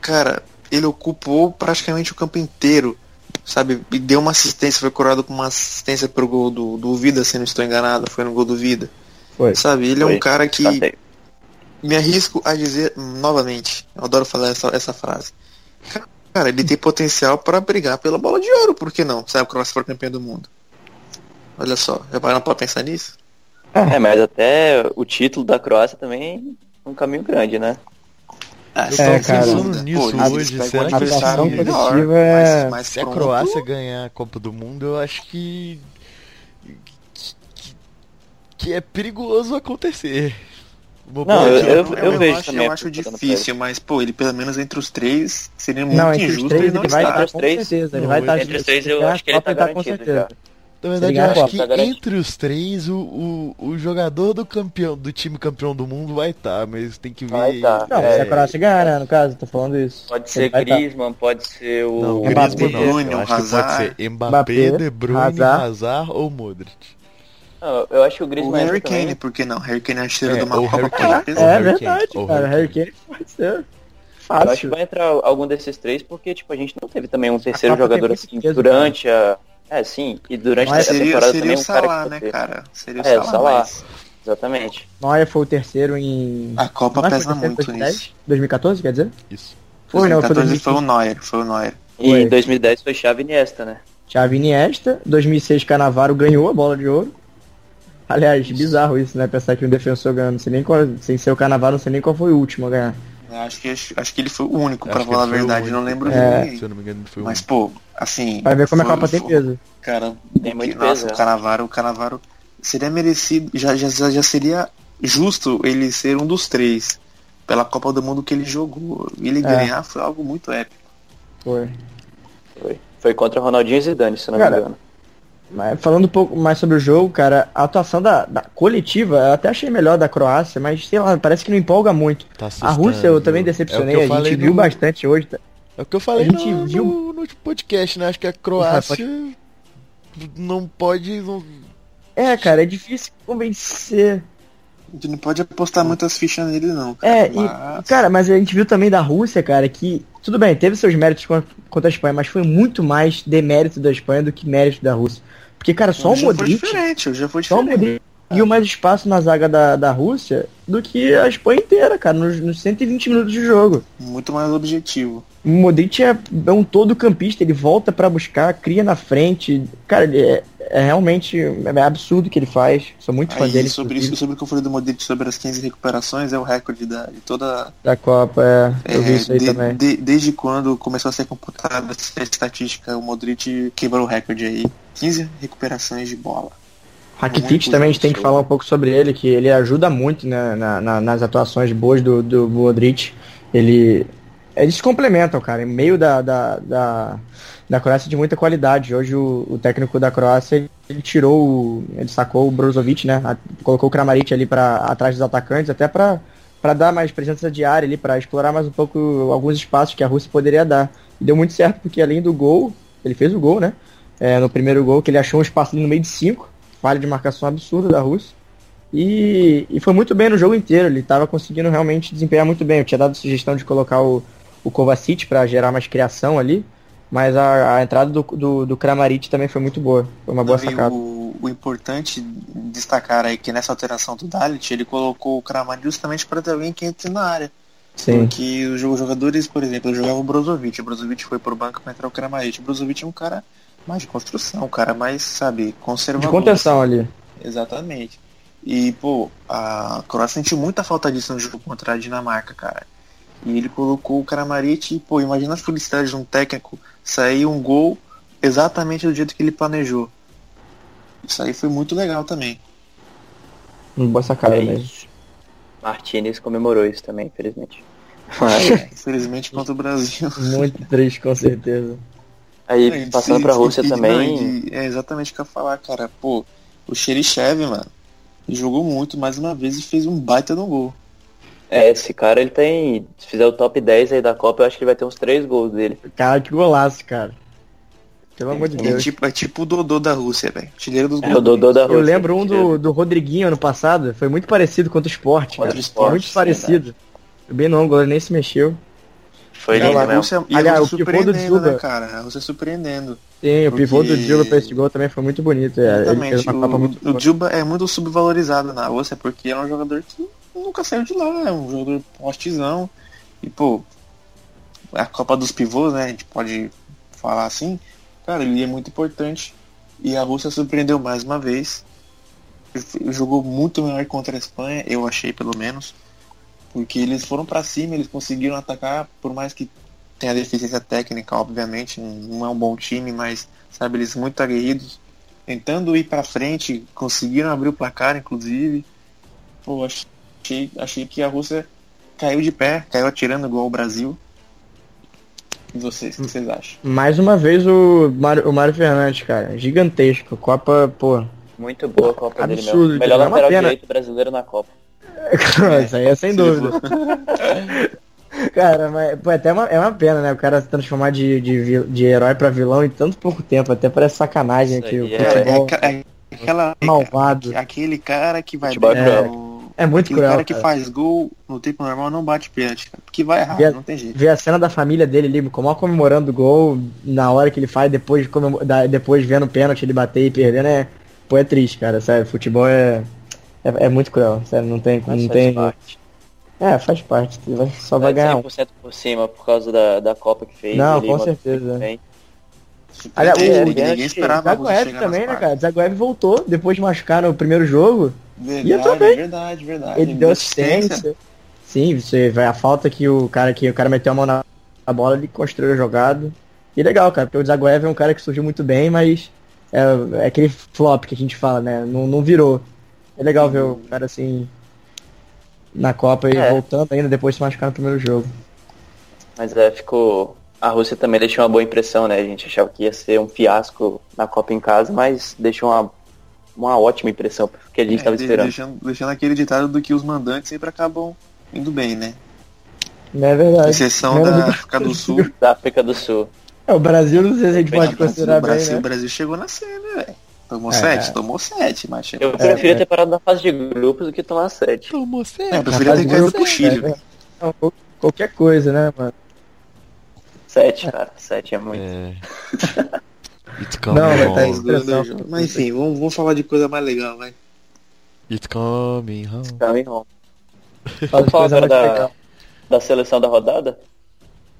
cara, ele ocupou praticamente o campo inteiro. Sabe? E deu uma assistência, foi curado com uma assistência pro gol do, do Vida, se não estou enganado, foi no gol do Vida. Foi. Sabe? Ele foi. é um cara que. Me arrisco a dizer novamente, eu adoro falar essa, essa frase. Cara, ele tem potencial para brigar pela bola de ouro, por que não? Sabe, quando for campeão do mundo. Olha só, já pararam pra pensar nisso? É, mas até o título da Croácia também é um caminho grande, né? Ah, é, cara, nisso Pô, hoje, será que a melhor, é... mas, mas se a Croácia ganhar a Copa do Mundo, eu acho que, que que é perigoso acontecer. Não, pôr eu- eu- ó. eu vejo acho, também eu a acho difícil, mas, pô, ele pelo menos entre os três seria muito Não, entre os injusto três ele ele não vai estar. Entre com os três? certeza. Ele Não, vai estar Entre os três, eu acho que ele a tá com garantido certeza. já. Na verdade, eu ganhar a acho que tá garantido. entre os três, o, o, o jogador do campeão, do time campeão do mundo vai estar, mas tem que ver. Vai tá. Não, É. se a Croácia ganhar, né? No caso, tô falando isso. Pode ser tá. Griezmann, pode ser o Não, Mbappé, Griezmann não. Bruyne, Eu o acho que pode Hazard. ser Mbappé, Mbappé, De Bruyne, Hazard. Hazard ou Modric. Não, eu acho que o O Griezmann Harry entra também. Kane, por que não? Harry Kane é artilheiro É, de uma Copa Harry. É Harry Kane, verdade, cara. Harry Harry Kane pode ser Eu acho que fácil. vai entrar algum desses três, porque tipo, a gente não teve também um terceiro jogador assim peso, durante a. É, sim, e durante Mas a Seria, temporada seria também o um cara Salah, né, cara? Seria o É, Salah, Salah. mas Exatamente. Neuer foi o terceiro em. a Copa Não que pesa muito em nisso. 2010? 2014, quer dizer? Isso. Foi, não, foi 2014 foi o 2015. Neuer, foi o Neuer. E Foi. em 2010 foi Xavi e Iniesta, né? Xavi Iniesta. 2006, Canavaro ganhou a bola de ouro. Aliás, bizarro isso, né? Pensar que um defensor ganhou. Não sei nem qual, sem ser o Canavaro, não sei nem qual foi o último a ganhar. Eu Acho que, acho, que ele foi o único, Acho pra falar a verdade. Não lembro É. de. Se eu não me engano, foi o Mas, pô, assim. Vai ver como a foi- Copa tem foi- peso. Cara, Tem o muito que- nossa, peso, o é. Canavaro, o Canavaro seria merecido, já, já, já seria justo ele ser um dos três pela Copa do Mundo que ele jogou. Ele ganhar foi algo muito épico. Foi. Foi. Foi contra Ronaldinho e Zidane, se não Cara, me engano. Mas falando um pouco mais sobre o jogo, cara, a atuação da, da coletiva, eu até achei melhor da Croácia, mas sei lá, parece que não empolga muito. Tá A Rússia eu também viu? decepcionei, É a eu falei gente viu no- bastante hoje. tá? É o que eu falei A gente no, viu- no, no podcast, né? Acho que a Croácia não pode. Não... É, cara, é difícil convencer. A gente não pode apostar muitas fichas nele, não. Cara, É, e, mas... cara, mas a gente viu também da Rússia, cara, que tudo bem, teve seus méritos con- contra a Espanha, mas foi muito mais demérito da Espanha do que mérito da Rússia. Porque, cara, só o já foi Modric, diferente, foi só o diferente. Modric conseguiu mais espaço na zaga da, da Rússia do que a Espanha inteira, cara, nos, nos 120 minutos de jogo. Muito mais objetivo. O Modric é, é um todo campista, ele volta pra buscar, cria na frente. Cara, ele é, é realmente é absurdo o que ele faz. Sou muito fã Aí, dele. sobre isso, sobre o que eu falei do Modric sobre as 15 recuperações, é o recorde da, de toda Da Copa, é, eu vi É, isso aí de- também. de- desde quando começou a ser computada essa estatística, o Modric quebrou o recorde aí. 15 recuperações de bola. Rakitic também a gente tem que falar um pouco sobre ele, que ele ajuda muito né, na- na- nas atuações boas do, do Modric. Ele, eles se complementam, cara, em meio da, da, da, da Croácia de muita qualidade. Hoje o, o técnico da Croácia, ele tirou, o- ele sacou o Brozovic, né, a- colocou o Kramaric ali para atrás dos atacantes, até para para dar mais presença de área ali, para explorar mais um pouco alguns espaços que a Rússia poderia dar. E deu muito certo, porque além do gol, ele fez o gol, né, é, no primeiro gol, que ele achou um espaço ali no meio de cinco, falha de marcação absurda da Rússia. E, e foi muito bem no jogo inteiro, ele estava conseguindo realmente desempenhar muito bem. Eu tinha dado sugestão de colocar o, o Kovacic para gerar mais criação ali, mas a, a entrada do, do, do Kramaric também foi muito boa. Foi uma boa sacada. o, o importante destacar aí que nessa alteração do Dalit, ele colocou o Kramaric justamente para ter alguém que entre na área. Sim. Porque os jo- jogadores, por exemplo, eu jogava o Brozovic, o Brozovic foi pro banco para entrar o Kramaric. O Brozovic é um cara mais de construção, um cara mais, sabe, De conservador. contenção ali. Exatamente. E, pô, a Croácia sentiu muita falta disso no jogo contra a Dinamarca, cara. E ele colocou o Kramaric e, pô, imagina a felicidade de um técnico sair um gol exatamente do jeito que ele planejou. Isso aí foi muito legal também. Uma boa sacada É mesmo. Martinez comemorou isso também, infelizmente. Mas, Infelizmente contra o Brasil. Muito triste, com certeza. Aí, É, passando sim, pra Rússia sim, também, não, e é exatamente o que eu ia falar, cara. Pô, o Xerichev, mano, jogou muito mais uma vez e fez um baita no gol. é, esse cara, ele tem, se fizer o top 10 aí da Copa, eu acho que ele vai ter uns 3 gols dele. Cara, que golaço, cara. Pelo amor de É Deus. tipo, é tipo o Dodô da Rússia, velho. Artilheiro dos É o Dodô da Rússia. Eu lembro um do, do Rodriguinho ano passado, foi muito parecido contra o Sport, cara. Contra o Sport, muito parecido. Bem não, o goleiro nem se mexeu. Foi lindo a mesmo. Rússia, a Aliás, Rússia o pivô do surpreendendo, né, Djuba. cara? A Rússia surpreendendo. Sim, o pivô do Djula pra esse gol também foi muito bonito. É, Exatamente. uma Copa muito O, o. Juba é muito subvalorizado na Rússia porque é um jogador que nunca saiu de lá. É um jogador postezão. E, pô, a Copa dos Pivôs, né? A gente pode falar assim. Cara, ele é muito importante. E a Rússia surpreendeu mais uma vez. Jogou muito melhor contra a Espanha, eu achei pelo menos. Porque eles foram pra cima, eles conseguiram atacar, por mais que tenha deficiência técnica, obviamente, não é um bom time, mas sabe, eles muito aguerridos. tentando ir pra frente, conseguiram abrir o placar, inclusive. Pô, achei, achei que a Rússia caiu de pé, caiu atirando igual o Brasil. E vocês, o que vocês acham? Mais uma vez o Mário, o Mário Fernandes, cara. Gigantesco. Copa, pô. Muito boa a Copa dele Absurdo, mesmo. Melhor é lateral direito brasileiro na Copa. Isso aí é sem dúvida. Cara, mas pô, até uma, é uma pena, né? O cara se transformar de, de, de herói pra vilão em tanto pouco tempo. Até parece sacanagem aqui. O é- Cara, é, futebol aqua- é aquela. malvado. Aquele cara que vai Futebol é É muito Aquele cruel. cara que cara. faz gol no tempo normal não bate pênalti, cara. Porque vai errar, não tem jeito. Ver a cena da família dele ali, como comemorando o gol na hora que ele faz, depois, comemo- da- depois vendo o pênalti ele bater e perdendo, é, pô, é triste, cara. Sério, futebol é, é, é muito cruel. Sério, não tem. Mas não faz tem parte. É, faz parte. Só vai Vai ganhar um. 100% por cima por causa da, da Copa que fez. Não, ele com certeza. Aliás, Ninguém- o- ninguém o esperava chegar também, né, cara? Zaguev voltou depois de machucar no primeiro jogo. Verdade, E entrou bem. verdade, verdade. Ele deu assistência. Sim, você vai a falta que o cara que o cara meteu a mão na, na bola, ele construiu a jogada. E legal, cara, porque o Zaguev é um cara que surgiu muito bem, mas é, é aquele flop que a gente fala, né? Não, não virou. É legal ver o cara assim na Copa e É. voltando ainda depois de se machucar no primeiro jogo. Mas é, ficou. A Rússia também deixou uma boa impressão, né? A gente achava que ia ser um fiasco na Copa em casa, mas deixou uma, uma ótima impressão, porque a gente É, estava de- esperando. deixando, deixando aquele ditado do que os mandantes sempre acabam indo bem, né? Não é verdade. Exceção da África do Sul. Da África do Sul. É, o Brasil, não sei se a gente pode o considerar o Brasil, bem, o né? Brasil chegou na cena, velho. Tomou É. sete? Tomou sete, mas chegou. Eu preferia é. ter parado na fase de grupos do que tomar sete. Tomou É, certo. eu preferia ter caído grupo, pro Chile, é, velho. Não, qual- qualquer coisa, né, mano? Sete, cara. Sete é muito. É. It's coming Não, vai home. tá Mas, expressão. Mas enfim, vamos, vamos falar de coisa mais legal, vai. It's coming home. Coming home. Vamos falar agora da, legal. da seleção da rodada?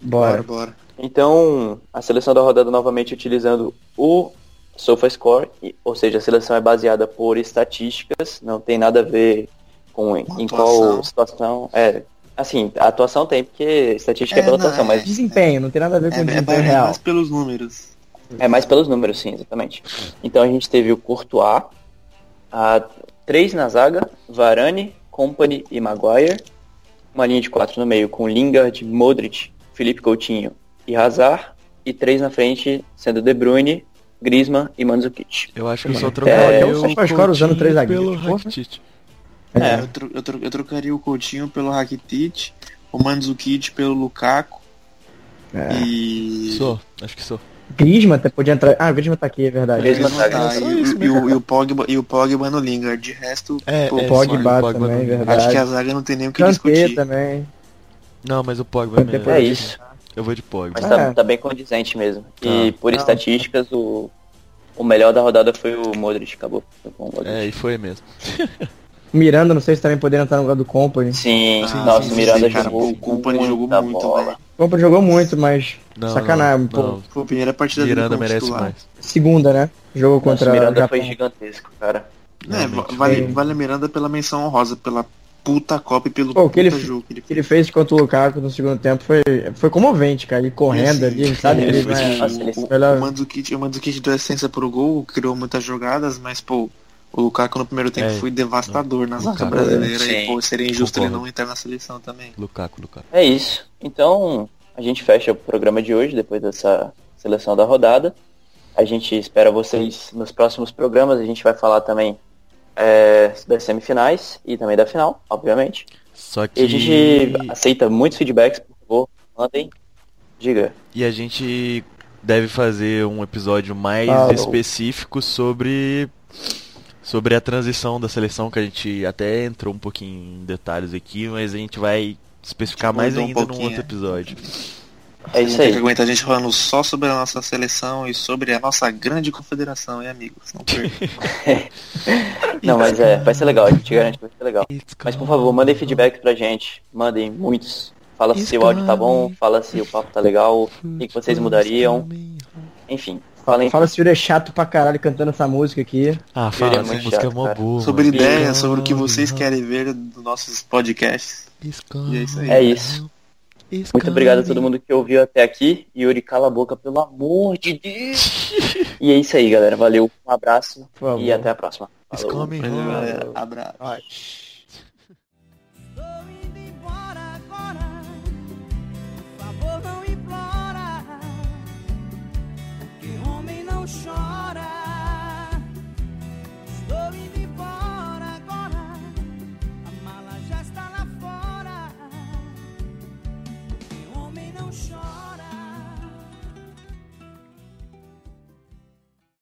Bora. bora. Então, a seleção da rodada novamente utilizando o SofaScore, ou seja, a seleção é baseada por estatísticas, não tem nada a ver com em, Com em atuação. qual situação. É, assim, a atuação tem, porque estatística é, É, pela não, atuação, é. mas Desempenho, não tem nada a ver com É, é, desempenho é real. mais pelos números. é mais pelos números, sim, exatamente. Então a gente teve o Courtois, a, três na zaga, Varane, Company e Maguire, uma linha de quatro no meio com Lingard, Modric, Felipe Coutinho e Hazard, e três na frente sendo De Bruyne, Griezmann e Mandzukic. Eu acho que eu só É, trocaria eu o que agora usando três Coutinho pelo. Rakitic. É. Eu, tro- eu, tro- eu trocaria o Coutinho pelo Rakitic, o Mandzukic pelo Lukaku É. e... Sou, acho que sou. Griezmann até podia entrar. Ah, o Griezmann tá aqui, é verdade. Griezmann Griezmann tá, tá, né? e, Isso, o- e o, e o Pogba, e o Pogba no Lingard. De resto, É, pô, é, Pogba o também, não- verdade. acho que a zaga não tem nem o que Kanté discutir. também. Não, mas o Pogba é melhor. É isso. Eu vou de Pogba. Mas É. tá, tá bem condizente mesmo. E Tá. por Não. estatísticas, o, o melhor da rodada foi o Modric, acabou. O Modric. É, e foi mesmo. Miranda, não sei se também poderia entrar no lugar do Company. Sim, Ah, nossa, sim, o Miranda sim, jogou o Company jogou muito, bola. velho. O Company jogou muito, mas Não, sacanagem. não, pô. não. Foi a primeira partida Miranda merece titular. mais. Segunda, né? Jogou Nossa, contra Miranda foi gigantesco, cara. É, vale, Sim. vale a Miranda pela menção honrosa, pela puta Copa e pelo Pô, o puta que ele- jogo que ele O que fez. ele fez contra o Lukaku no segundo tempo foi, foi comovente, cara. Ele correndo Esse- ali, sabe? é, Ele foi- não é- Nossa, ele- o, Pela- o Mandzukic, o Mandzukic deu essência pro gol, criou muitas jogadas, mas, pô, o Lukaku no primeiro tempo É, foi devastador na zaga brasileira sim. e, pô, seria injusto ele Concordo. não entrar na seleção também. Lukaku, Lukaku. É isso. Então, a gente fecha o programa de hoje, depois dessa seleção da rodada. A gente espera vocês nos próximos programas. A gente vai falar também é, das semifinais e também da final, obviamente. Só E que. a gente aceita muitos feedbacks, por favor, mandem. Diga. E a gente deve fazer um episódio mais Falou. específico sobre sobre a transição da seleção que a gente até entrou um pouquinho em detalhes aqui, mas a gente vai especificar gente mais um ainda num pouquinho, outro é. episódio. É isso Não tem que aí. aguentar a gente falando só sobre a nossa seleção e sobre a nossa grande confederação, hein, amigos? Não. Não, mas é, vai ser legal, a gente garante que vai ser legal. Mas por favor, mandem feedback pra gente. Mandem muitos. Fala se o áudio tá bom, fala se o papo tá legal, o que, que vocês mudariam. Enfim, falem. Fala se o Yuri é chato pra caralho cantando essa música aqui. Ah, Ele fala, é essa música é chato, mó cara. boa. sobre ideias, sobre o que vocês querem ver dos nossos podcasts. E é isso aí. É isso. Muito obrigado a todo mundo que ouviu até aqui. Yuri, cala a boca, pelo amor de Deus. e é isso aí, galera. Valeu, um abraço e até a próxima. Escome, galera. Abraço. não chora.